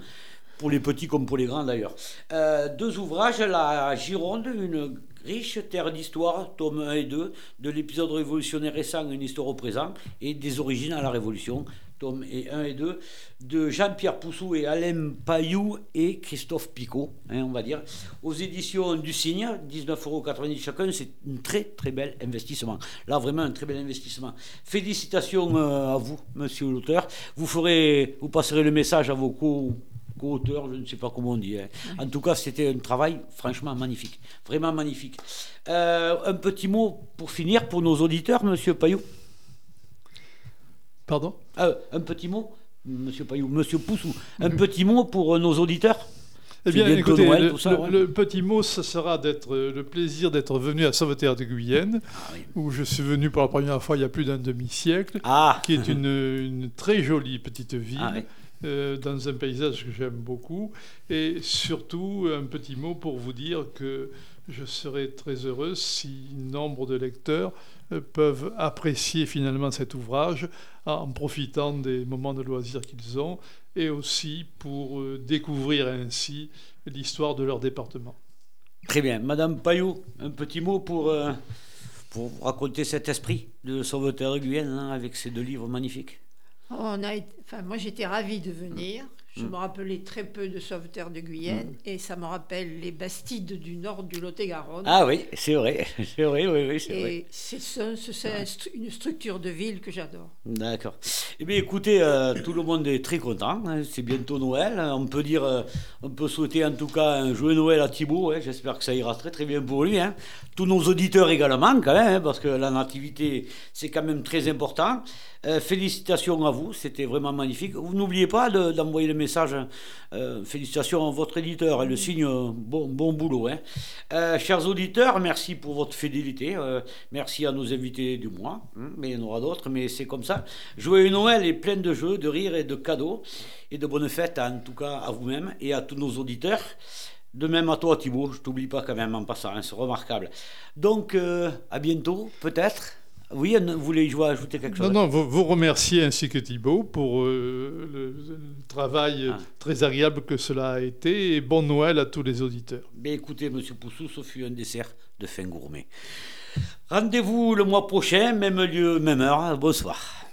pour les petits comme pour les grands d'ailleurs. Euh, deux ouvrages, La Gironde, une riche terre d'histoire, tome 1 et 2, de l'épisode révolutionnaire récent, une histoire au présent, et des origines à la Révolution, tome 1 et 2, de Jean-Pierre Poussou et Alain Payou et Christophe Picot, hein, on va dire, aux éditions du Cygne, 19,90 euros chacun, c'est un très très bel investissement. Là, vraiment un très bel investissement. Félicitations euh, à vous, monsieur l'auteur. Vous, vous passerez le message à vos co auteur je ne sais pas comment on dit. Hein. En tout cas, c'était un travail franchement magnifique, vraiment magnifique. Euh, un petit mot pour finir pour nos auditeurs, monsieur Payou. Pardon? Euh, Un petit mot, monsieur Payou, monsieur Poussou, un petit mot pour euh, nos auditeurs? Eh bien, écoutez, le, petit mot, ce sera d'être le plaisir d'être venu à Sauveterre de Guyenne, ah où je suis venu pour la première fois il y a plus d'un demi-siècle, ah. qui est une, très jolie petite ville. Ah euh, dans un paysage que j'aime beaucoup. Et surtout, un petit mot pour vous dire que je serais très heureux si nombre de lecteurs euh, peuvent apprécier finalement cet ouvrage en profitant des moments de loisirs qu'ils ont et aussi pour euh, découvrir ainsi l'histoire de leur département. Très bien. Madame Payot, un petit mot pour, raconter cet esprit de Sauveteur Guyenne hein, avec ces deux livres magnifiques? On a, enfin, moi, j'étais ravie de venir. Je mm. me rappelais très peu de Sauveterre de Guyenne mm. et ça me rappelle les Bastides du nord du Lot-et-Garonne. Ah oui, c'est vrai, c'est vrai, oui, oui, c'est vrai. c'est une structure de ville que j'adore. D'accord. Eh bien, écoutez, euh, tout le monde est très content. Hein. C'est bientôt Noël. On peut dire, euh, on peut souhaiter en tout cas un joyeux Noël à Thibault. Hein. J'espère que ça ira très très bien pour lui. Hein. Tous nos auditeurs également, quand même, parce que la nativité, c'est quand même très important. Euh, félicitations à vous, c'était vraiment magnifique. Vous n'oubliez pas d'envoyer le message. Euh, félicitations à votre éditeur, elle le signe bon, bon boulot. Hein. Euh, chers auditeurs, merci pour votre fidélité. merci à nos invités du mois, hein, mais il y en aura d'autres, mais c'est comme ça. Joyeux Noël est plein de jeux, de rires et de cadeaux, et de bonnes fêtes, en tout cas à vous-même et à tous nos auditeurs. De même à toi Thibault, je t'oublie pas quand même en passant, hein, c'est remarquable. Donc à bientôt, peut-être. Oui, vous voulez ajouter quelque chose Non, non, vous, vous remerciez ainsi que Thibault pour euh, le, travail ah. très agréable que cela a été et bon Noël à tous les auditeurs. Mais écoutez, Monsieur Poussou, ce fut un dessert de fin gourmet. Rendez-vous le mois prochain, même lieu, même heure. Bonsoir.